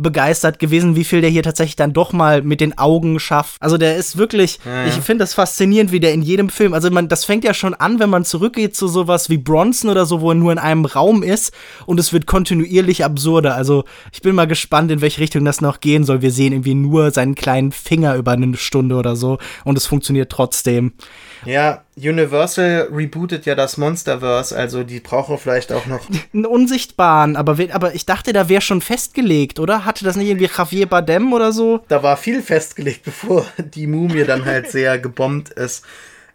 begeistert gewesen, wie viel der hier tatsächlich dann doch mal mit den Augen schafft. Also der ist wirklich, ja, ja. ich finde das faszinierend, wie der in jedem Film, also man, das fängt ja schon an, wenn man zurückgeht zu sowas wie Bronson oder so, wo er nur in einem Raum ist und es wird kontinuierlich absurder. Also ich bin mal gespannt, in welche Richtung das noch gehen soll. Wir sehen irgendwie nur seinen kleinen Finger über eine Stunde oder so und es funktioniert trotzdem. Ja, Universal rebootet ja das Monsterverse, also die brauchen vielleicht auch noch. (laughs) Einen unsichtbaren, aber, aber ich dachte, da wäre schon festgelegt, oder? Hatte das nicht irgendwie Javier Bardem oder so? Da war viel festgelegt, (laughs) bevor die Mumie dann halt sehr gebombt ist.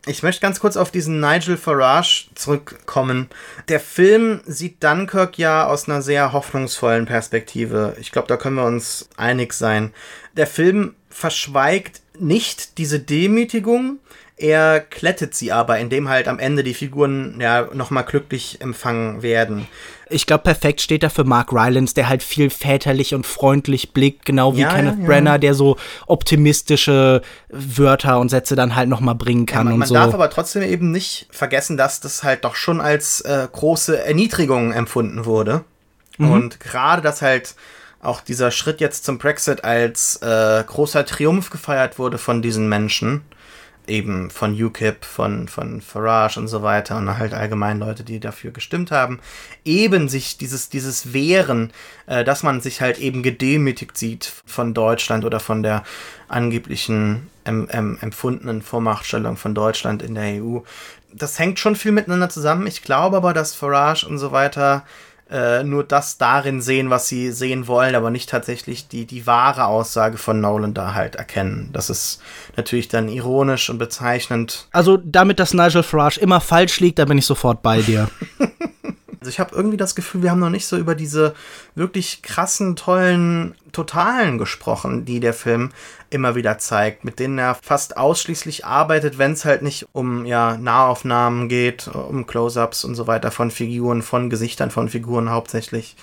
Ich möchte ganz kurz auf diesen Nigel Farage zurückkommen. Der Film sieht Dunkirk ja aus einer sehr hoffnungsvollen Perspektive. Ich glaube, da können wir uns einig sein. Der Film verschweigt nicht diese Demütigung, er klettet sie aber, indem halt am Ende die Figuren ja nochmal glücklich empfangen werden. Ich glaube, perfekt steht da für Mark Rylance, der halt viel väterlich und freundlich blickt, genau wie ja, Kenneth ja, Brenner, der so optimistische Wörter und Sätze dann halt nochmal bringen kann man, und man so. Man darf aber trotzdem eben nicht vergessen, dass das halt doch schon als äh, große Erniedrigung empfunden wurde. Mhm. Und gerade, dass halt auch dieser Schritt jetzt zum Brexit als äh, großer Triumph gefeiert wurde von diesen Menschen, eben von UKIP, von, von Farage und so weiter und halt allgemein Leute, die dafür gestimmt haben, eben sich dieses, dieses Wehren, äh, dass man sich halt eben gedemütigt sieht von Deutschland oder von der angeblichen em, em, empfundenen Vormachtstellung von Deutschland in der EU. Das hängt schon viel miteinander zusammen. Ich glaube aber, dass Farage und so weiter äh, nur das darin sehen, was sie sehen wollen, aber nicht tatsächlich die, die wahre Aussage von Nolan da halt erkennen. Das ist natürlich dann ironisch und bezeichnend. Also damit, dass Nigel Farage immer falsch liegt, da bin ich sofort bei dir. (laughs) Also ich habe irgendwie das Gefühl, wir haben noch nicht so über diese wirklich krassen, tollen Totalen gesprochen, die der Film immer wieder zeigt, mit denen er fast ausschließlich arbeitet, wenn es halt nicht um ja, Nahaufnahmen geht, um Close-ups und so weiter von Figuren, von Gesichtern von Figuren hauptsächlich.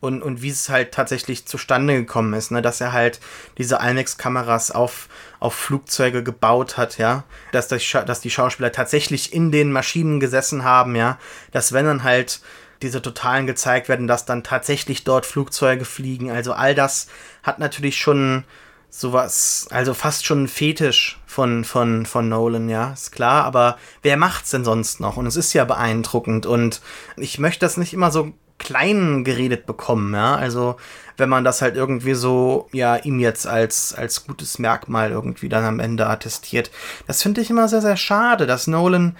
Und, und wie es halt tatsächlich zustande gekommen ist, ne? dass er halt diese IMAX-Kameras auf, auf Flugzeuge gebaut hat, ja, dass, das, dass die Schauspieler tatsächlich in den Maschinen gesessen haben, ja, dass wenn dann halt diese Totalen gezeigt werden, dass dann tatsächlich dort Flugzeuge fliegen. Also all das hat natürlich schon sowas, also fast schon ein Fetisch von, von, von Nolan, ja, ist klar, aber wer macht's denn sonst noch? Und es ist ja beeindruckend und ich möchte das nicht immer so klein geredet bekommen, ja, also wenn man das halt irgendwie so, ja, ihm jetzt als, als gutes Merkmal irgendwie dann am Ende attestiert. Das finde ich immer sehr, sehr schade, dass Nolan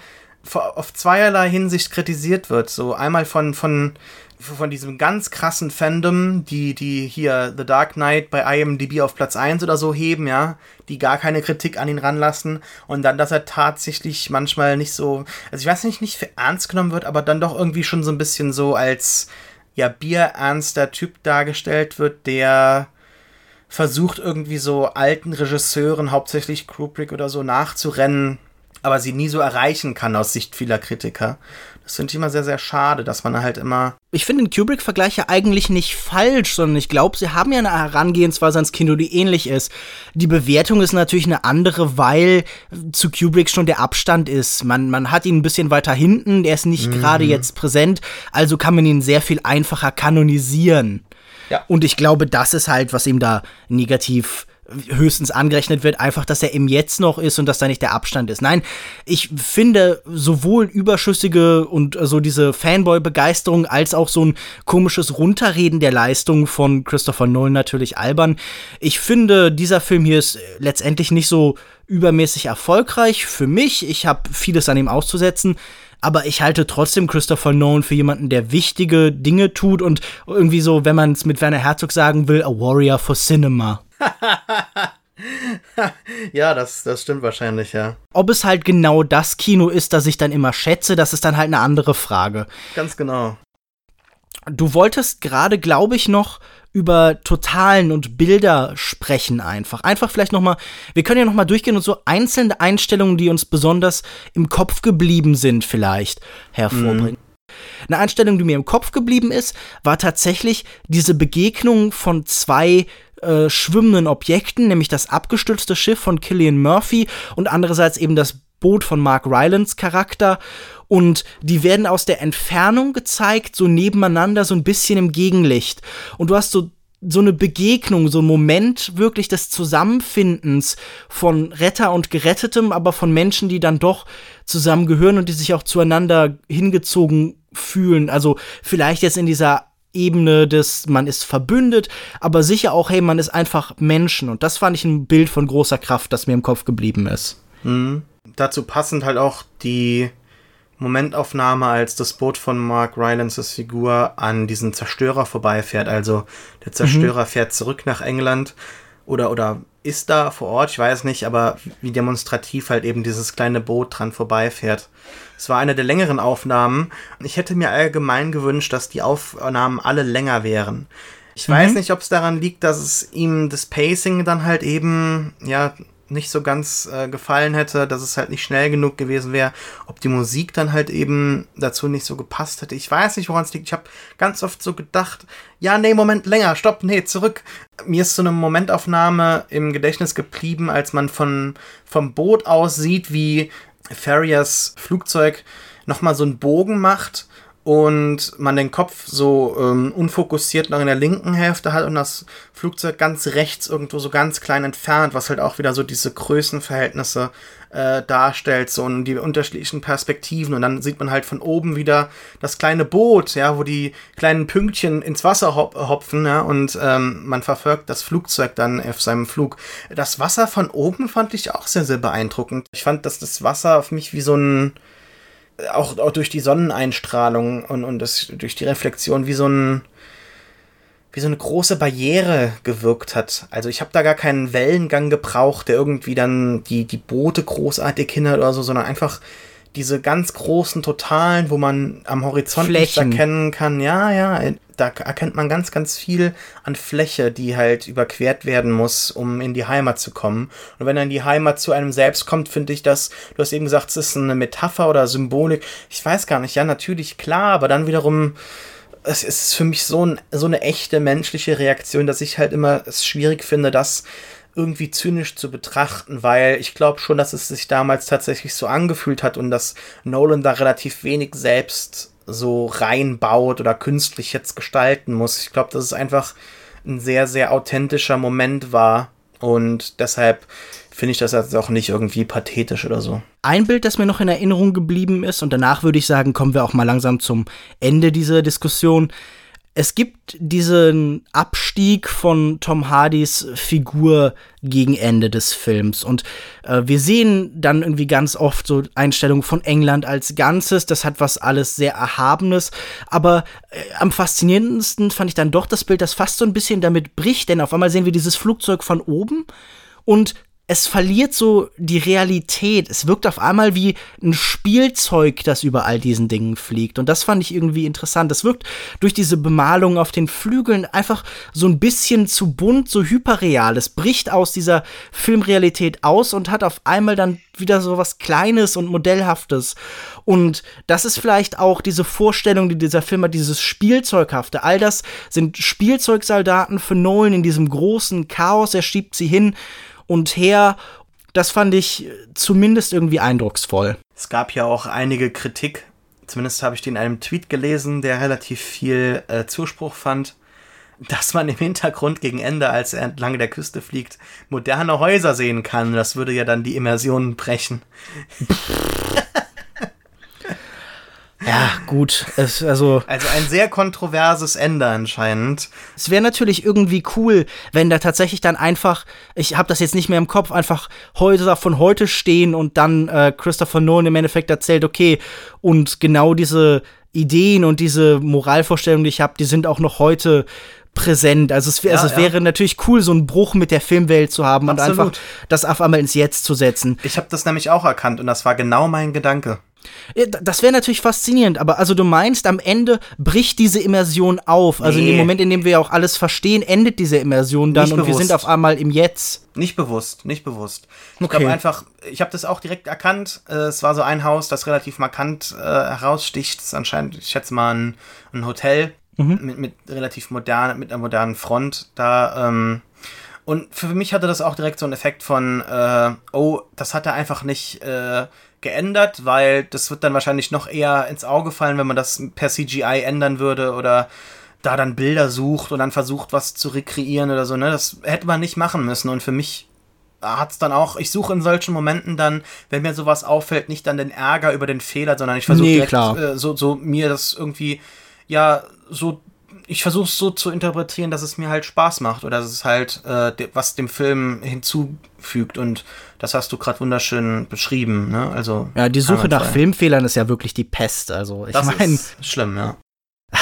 auf zweierlei Hinsicht kritisiert wird. So einmal von, von, von diesem ganz krassen Fandom, die, die hier The Dark Knight bei IMDb auf Platz 1 oder so heben, ja, die gar keine Kritik an ihn ranlassen und dann, dass er tatsächlich manchmal nicht so, also ich weiß nicht, nicht für ernst genommen wird, aber dann doch irgendwie schon so ein bisschen so als, ja, bierernster Typ dargestellt wird, der versucht irgendwie so alten Regisseuren, hauptsächlich Kubrick oder so, nachzurennen aber sie nie so erreichen kann aus Sicht vieler Kritiker. Das finde ich immer sehr, sehr schade, dass man halt immer. Ich finde den Kubrick-Vergleich ja eigentlich nicht falsch, sondern ich glaube, sie haben ja eine Herangehensweise ans Kino, die ähnlich ist. Die Bewertung ist natürlich eine andere, weil zu Kubrick schon der Abstand ist. Man, man hat ihn ein bisschen weiter hinten, der ist nicht mhm. gerade jetzt präsent, also kann man ihn sehr viel einfacher kanonisieren. Ja. Und ich glaube, das ist halt, was ihm da negativ höchstens angerechnet wird, einfach, dass er im Jetzt noch ist und dass da nicht der Abstand ist. Nein, ich finde sowohl überschüssige und so diese Fanboy-Begeisterung als auch so ein komisches Runterreden der Leistung von Christopher Nolan natürlich albern. Ich finde, dieser Film hier ist letztendlich nicht so übermäßig erfolgreich für mich. Ich habe vieles an ihm auszusetzen aber ich halte trotzdem Christopher Nolan für jemanden, der wichtige Dinge tut und irgendwie so, wenn man es mit Werner Herzog sagen will, a warrior for cinema. (laughs) ja, das, das stimmt wahrscheinlich, ja. Ob es halt genau das Kino ist, das ich dann immer schätze, das ist dann halt eine andere Frage. Ganz genau. Du wolltest gerade, glaube ich, noch über Totalen und Bilder sprechen einfach. Einfach vielleicht noch mal, wir können ja noch mal durchgehen und so einzelne Einstellungen, die uns besonders im Kopf geblieben sind vielleicht hervorbringen. Mhm. Eine Einstellung, die mir im Kopf geblieben ist, war tatsächlich diese Begegnung von zwei äh, schwimmenden Objekten, nämlich das abgestürzte Schiff von Killian Murphy und andererseits eben das Boot von Mark Rylance Charakter. Und die werden aus der Entfernung gezeigt, so nebeneinander, so ein bisschen im Gegenlicht. Und du hast so so eine Begegnung, so ein Moment wirklich des Zusammenfindens von Retter und Gerettetem, aber von Menschen, die dann doch zusammengehören und die sich auch zueinander hingezogen fühlen. Also vielleicht jetzt in dieser Ebene des, man ist verbündet, aber sicher auch, hey, man ist einfach Menschen. Und das fand ich ein Bild von großer Kraft, das mir im Kopf geblieben ist. Mhm. Dazu passend halt auch die Momentaufnahme, als das Boot von Mark Rylances Figur an diesen Zerstörer vorbeifährt. Also der Zerstörer mhm. fährt zurück nach England oder, oder ist da vor Ort, ich weiß nicht, aber wie demonstrativ halt eben dieses kleine Boot dran vorbeifährt. Es war eine der längeren Aufnahmen. Ich hätte mir allgemein gewünscht, dass die Aufnahmen alle länger wären. Ich mhm. weiß nicht, ob es daran liegt, dass es ihm das Pacing dann halt eben, ja, nicht so ganz äh, gefallen hätte, dass es halt nicht schnell genug gewesen wäre, ob die Musik dann halt eben dazu nicht so gepasst hätte. Ich weiß nicht, woran es liegt. Ich habe ganz oft so gedacht, ja, nee, Moment, länger, stopp, nee, zurück. Mir ist so eine Momentaufnahme im Gedächtnis geblieben, als man von, vom Boot aus sieht, wie Farriers Flugzeug nochmal so einen Bogen macht und man den Kopf so ähm, unfokussiert noch in der linken Hälfte hat und das Flugzeug ganz rechts irgendwo so ganz klein entfernt, was halt auch wieder so diese Größenverhältnisse äh, darstellt, so und die unterschiedlichen Perspektiven und dann sieht man halt von oben wieder das kleine Boot, ja, wo die kleinen Pünktchen ins Wasser hop hopfen, ja, und ähm, man verfolgt das Flugzeug dann auf seinem Flug. Das Wasser von oben fand ich auch sehr, sehr beeindruckend. Ich fand, dass das Wasser auf mich wie so ein auch, auch durch die Sonneneinstrahlung und, und das, durch die Reflexion wie so ein wie so eine große Barriere gewirkt hat. Also ich habe da gar keinen Wellengang gebraucht, der irgendwie dann die, die Boote großartig hindert oder so, sondern einfach diese ganz großen Totalen, wo man am Horizont nichts erkennen kann. Ja, ja, da erkennt man ganz, ganz viel an Fläche, die halt überquert werden muss, um in die Heimat zu kommen. Und wenn dann die Heimat zu einem selbst kommt, finde ich das, du hast eben gesagt, es ist eine Metapher oder Symbolik. Ich weiß gar nicht, ja, natürlich, klar, aber dann wiederum, es ist für mich so, ein, so eine echte menschliche Reaktion, dass ich halt immer es schwierig finde, das irgendwie zynisch zu betrachten, weil ich glaube schon, dass es sich damals tatsächlich so angefühlt hat und dass Nolan da relativ wenig selbst so reinbaut oder künstlich jetzt gestalten muss. Ich glaube, dass es einfach ein sehr, sehr authentischer Moment war und deshalb finde ich das jetzt auch nicht irgendwie pathetisch oder so. Ein Bild, das mir noch in Erinnerung geblieben ist, und danach würde ich sagen, kommen wir auch mal langsam zum Ende dieser Diskussion, es gibt diesen Abstieg von Tom Hardys Figur gegen Ende des Films. Und äh, wir sehen dann irgendwie ganz oft so Einstellungen von England als Ganzes. Das hat was alles sehr Erhabenes. Aber äh, am faszinierendsten fand ich dann doch das Bild, das fast so ein bisschen damit bricht. Denn auf einmal sehen wir dieses Flugzeug von oben und es verliert so die Realität. Es wirkt auf einmal wie ein Spielzeug, das über all diesen Dingen fliegt. Und das fand ich irgendwie interessant. Es wirkt durch diese Bemalung auf den Flügeln einfach so ein bisschen zu bunt, so hyperreal. Es bricht aus dieser Filmrealität aus und hat auf einmal dann wieder so was Kleines und Modellhaftes. Und das ist vielleicht auch diese Vorstellung, die dieser Film hat, dieses Spielzeughafte. All das sind Spielzeugsoldaten für Nolan in diesem großen Chaos. Er schiebt sie hin und her. Das fand ich zumindest irgendwie eindrucksvoll. Es gab ja auch einige Kritik, zumindest habe ich die in einem Tweet gelesen, der relativ viel äh, Zuspruch fand, dass man im Hintergrund gegen Ende, als er entlang der Küste fliegt, moderne Häuser sehen kann. Das würde ja dann die Immersion brechen. (laughs) Ja, gut. Es, also, also ein sehr kontroverses Ende anscheinend. Es wäre natürlich irgendwie cool, wenn da tatsächlich dann einfach, ich habe das jetzt nicht mehr im Kopf, einfach Häuser von heute stehen und dann äh, Christopher Nolan im Endeffekt erzählt, okay, und genau diese Ideen und diese Moralvorstellungen, die ich habe, die sind auch noch heute präsent. Also es, wär, ja, also es ja. wäre natürlich cool, so einen Bruch mit der Filmwelt zu haben Absolut. und einfach das auf einmal ins Jetzt zu setzen. Ich habe das nämlich auch erkannt und das war genau mein Gedanke. Das wäre natürlich faszinierend, aber also du meinst, am Ende bricht diese Immersion auf. Also nee. in dem Moment, in dem wir auch alles verstehen, endet diese Immersion dann nicht und bewusst. wir sind auf einmal im Jetzt. Nicht bewusst, nicht bewusst. Ich okay. glaube einfach, ich habe das auch direkt erkannt. Äh, es war so ein Haus, das relativ markant äh, heraussticht. Das ist anscheinend, ich schätze mal, ein, ein Hotel mhm. mit, mit relativ modern, mit einer modernen Front. Da, ähm, und für mich hatte das auch direkt so einen Effekt von, äh, oh, das hat er einfach nicht äh, geändert, weil das wird dann wahrscheinlich noch eher ins Auge fallen, wenn man das per CGI ändern würde oder da dann Bilder sucht und dann versucht, was zu rekreieren oder so. Ne? Das hätte man nicht machen müssen. Und für mich hat es dann auch, ich suche in solchen Momenten dann, wenn mir sowas auffällt, nicht dann den Ärger über den Fehler, sondern ich versuche nee, äh, so, so mir das irgendwie, ja, so ich versuche es so zu interpretieren, dass es mir halt Spaß macht oder dass es halt äh, de was dem Film hinzufügt und das hast du gerade wunderschön beschrieben. Ne? Also ja, die Suche nach Filmfehlern ist ja wirklich die Pest. Also ich (laughs) meine, schlimm, ja.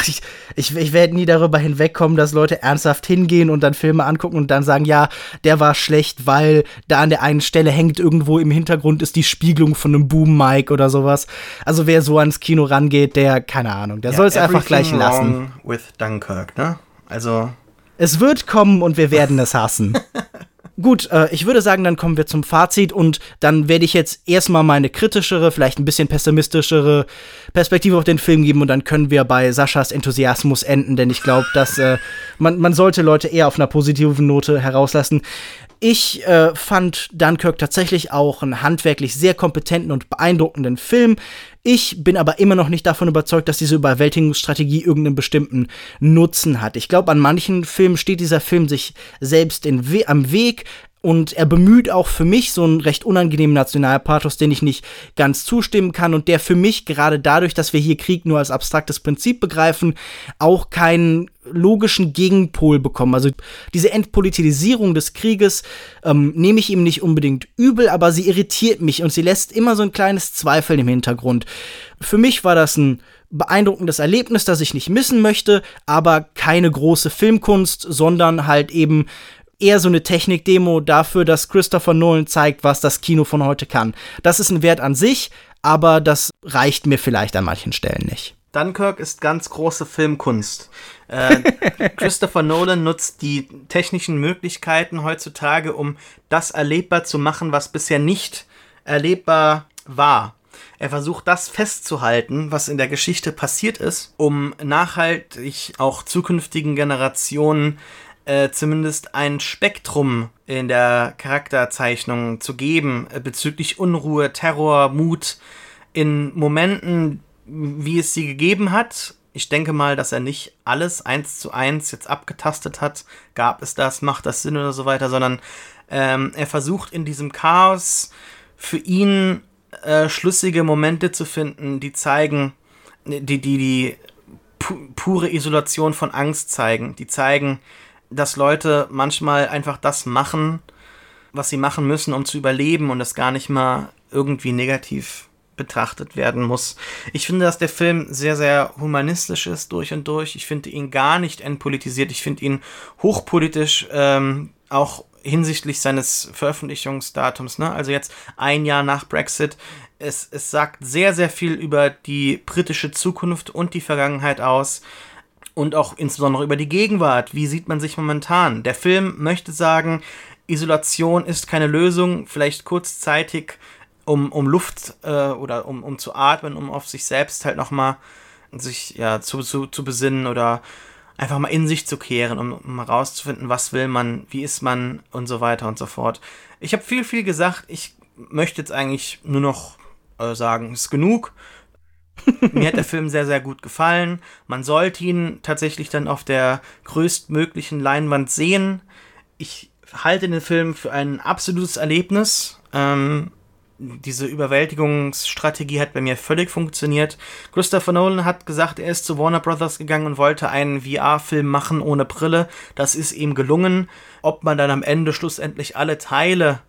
Ich, ich, ich werde nie darüber hinwegkommen, dass Leute ernsthaft hingehen und dann Filme angucken und dann sagen, ja, der war schlecht, weil da an der einen Stelle hängt irgendwo im Hintergrund ist die Spiegelung von einem Boom-Mic oder sowas. Also wer so ans Kino rangeht, der, keine Ahnung, der ja, soll es einfach gleich lassen. With Dunkirk, ne? Also. Es wird kommen und wir werden es hassen. (laughs) Gut, äh, ich würde sagen, dann kommen wir zum Fazit und dann werde ich jetzt erstmal meine kritischere, vielleicht ein bisschen pessimistischere Perspektive auf den Film geben und dann können wir bei Saschas Enthusiasmus enden, denn ich glaube, dass äh, man, man sollte Leute eher auf einer positiven Note herauslassen. Ich äh, fand Dunkirk tatsächlich auch einen handwerklich sehr kompetenten und beeindruckenden Film. Ich bin aber immer noch nicht davon überzeugt, dass diese Überwältigungsstrategie irgendeinen bestimmten Nutzen hat. Ich glaube, an manchen Filmen steht dieser Film sich selbst We am Weg. Und er bemüht auch für mich so einen recht unangenehmen Nationalpathos, den ich nicht ganz zustimmen kann und der für mich gerade dadurch, dass wir hier Krieg nur als abstraktes Prinzip begreifen, auch keinen logischen Gegenpol bekommen. Also diese Entpolitisierung des Krieges ähm, nehme ich ihm nicht unbedingt übel, aber sie irritiert mich und sie lässt immer so ein kleines Zweifeln im Hintergrund. Für mich war das ein beeindruckendes Erlebnis, das ich nicht missen möchte, aber keine große Filmkunst, sondern halt eben eher so eine Technikdemo dafür, dass Christopher Nolan zeigt, was das Kino von heute kann. Das ist ein Wert an sich, aber das reicht mir vielleicht an manchen Stellen nicht. Dunkirk ist ganz große Filmkunst. Äh, (laughs) Christopher Nolan nutzt die technischen Möglichkeiten heutzutage, um das erlebbar zu machen, was bisher nicht erlebbar war. Er versucht das festzuhalten, was in der Geschichte passiert ist, um nachhaltig auch zukünftigen Generationen äh, zumindest ein Spektrum in der Charakterzeichnung zu geben äh, bezüglich Unruhe, Terror, Mut in Momenten, wie es sie gegeben hat. Ich denke mal, dass er nicht alles eins zu eins jetzt abgetastet hat. Gab es das, macht das Sinn oder so weiter, sondern ähm, er versucht in diesem Chaos für ihn äh, schlüssige Momente zu finden, die zeigen, die, die, die pu pure Isolation von Angst zeigen, die zeigen, dass Leute manchmal einfach das machen, was sie machen müssen, um zu überleben und das gar nicht mal irgendwie negativ betrachtet werden muss. Ich finde, dass der Film sehr, sehr humanistisch ist durch und durch. Ich finde ihn gar nicht entpolitisiert. Ich finde ihn hochpolitisch, ähm, auch hinsichtlich seines Veröffentlichungsdatums. Ne? Also jetzt ein Jahr nach Brexit. Es, es sagt sehr, sehr viel über die britische Zukunft und die Vergangenheit aus und auch insbesondere über die Gegenwart. Wie sieht man sich momentan? Der Film möchte sagen, Isolation ist keine Lösung, vielleicht kurzzeitig, um, um Luft äh, oder um, um zu atmen, um auf sich selbst halt nochmal sich ja zu, zu, zu besinnen oder einfach mal in sich zu kehren, um, um herauszufinden, was will man, wie ist man und so weiter und so fort. Ich habe viel, viel gesagt. Ich möchte jetzt eigentlich nur noch äh, sagen, ist genug. Mir hat der Film sehr, sehr gut gefallen. Man sollte ihn tatsächlich dann auf der größtmöglichen Leinwand sehen. Ich halte den Film für ein absolutes Erlebnis. Ähm, diese Überwältigungsstrategie hat bei mir völlig funktioniert. Christopher Nolan hat gesagt, er ist zu Warner Brothers gegangen und wollte einen VR-Film machen ohne Brille. Das ist ihm gelungen. Ob man dann am Ende schlussendlich alle Teile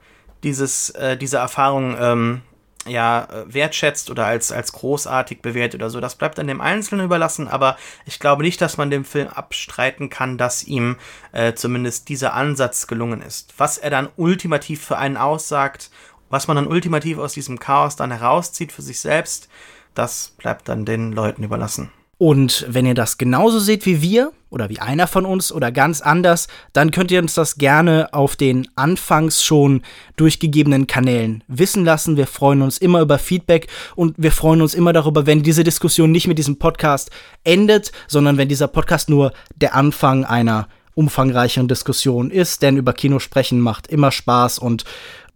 dieses, äh, dieser Erfahrung ähm, ja, äh, wertschätzt oder als, als großartig bewertet oder so. Das bleibt dann dem Einzelnen überlassen, aber ich glaube nicht, dass man dem Film abstreiten kann, dass ihm äh, zumindest dieser Ansatz gelungen ist. Was er dann ultimativ für einen aussagt, was man dann ultimativ aus diesem Chaos dann herauszieht für sich selbst, das bleibt dann den Leuten überlassen. Und wenn ihr das genauso seht wie wir oder wie einer von uns oder ganz anders, dann könnt ihr uns das gerne auf den anfangs schon durchgegebenen Kanälen wissen lassen. Wir freuen uns immer über Feedback und wir freuen uns immer darüber, wenn diese Diskussion nicht mit diesem Podcast endet, sondern wenn dieser Podcast nur der Anfang einer umfangreicheren Diskussion ist, denn über Kino sprechen macht immer Spaß und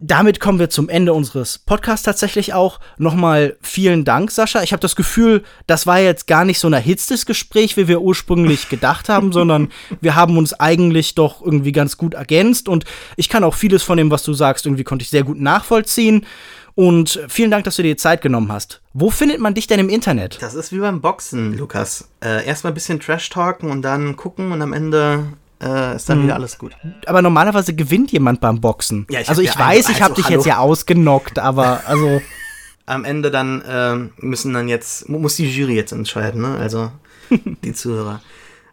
damit kommen wir zum Ende unseres Podcasts tatsächlich auch. Nochmal vielen Dank, Sascha. Ich habe das Gefühl, das war jetzt gar nicht so ein erhitztes Gespräch, wie wir ursprünglich (laughs) gedacht haben, sondern wir haben uns eigentlich doch irgendwie ganz gut ergänzt und ich kann auch vieles von dem, was du sagst, irgendwie konnte ich sehr gut nachvollziehen. Und vielen Dank, dass du dir Zeit genommen hast. Wo findet man dich denn im Internet? Das ist wie beim Boxen, Lukas. Äh, Erstmal ein bisschen Trash-Talken und dann gucken und am Ende äh, ist dann hm. wieder alles gut. Aber normalerweise gewinnt jemand beim Boxen. Ja, ich also ich weiß, ich habe dich hallo. jetzt ja ausgenockt, aber (laughs) also. Am Ende dann äh, müssen dann jetzt, muss die Jury jetzt entscheiden, ne? Also die (laughs) Zuhörer.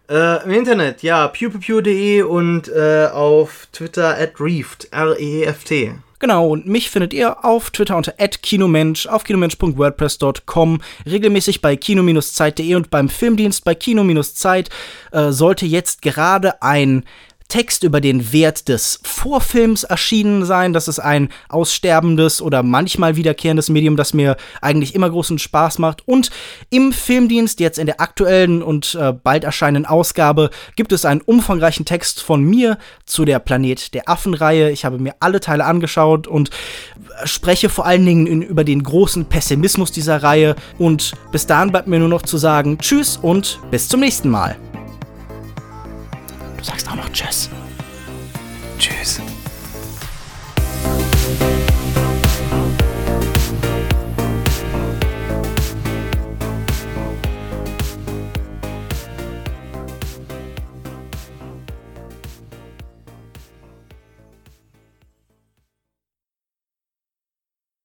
Äh, Im Internet, ja, pewpew.de und äh, auf Twitter at Reeft, R-E-E-F-T. Genau, und mich findet ihr auf Twitter unter @kinomensch, auf kinomensch.wordpress.com, regelmäßig bei kino-zeit.de und beim Filmdienst bei Kino-Zeit äh, sollte jetzt gerade ein Text über den Wert des Vorfilms erschienen sein. Das ist ein aussterbendes oder manchmal wiederkehrendes Medium, das mir eigentlich immer großen Spaß macht. Und im Filmdienst, jetzt in der aktuellen und äh, bald erscheinenden Ausgabe, gibt es einen umfangreichen Text von mir zu der Planet der Affen-Reihe. Ich habe mir alle Teile angeschaut und spreche vor allen Dingen in, über den großen Pessimismus dieser Reihe. Und bis dahin bleibt mir nur noch zu sagen Tschüss und bis zum nächsten Mal. Du sagst auch noch Tschüss. Tschüss.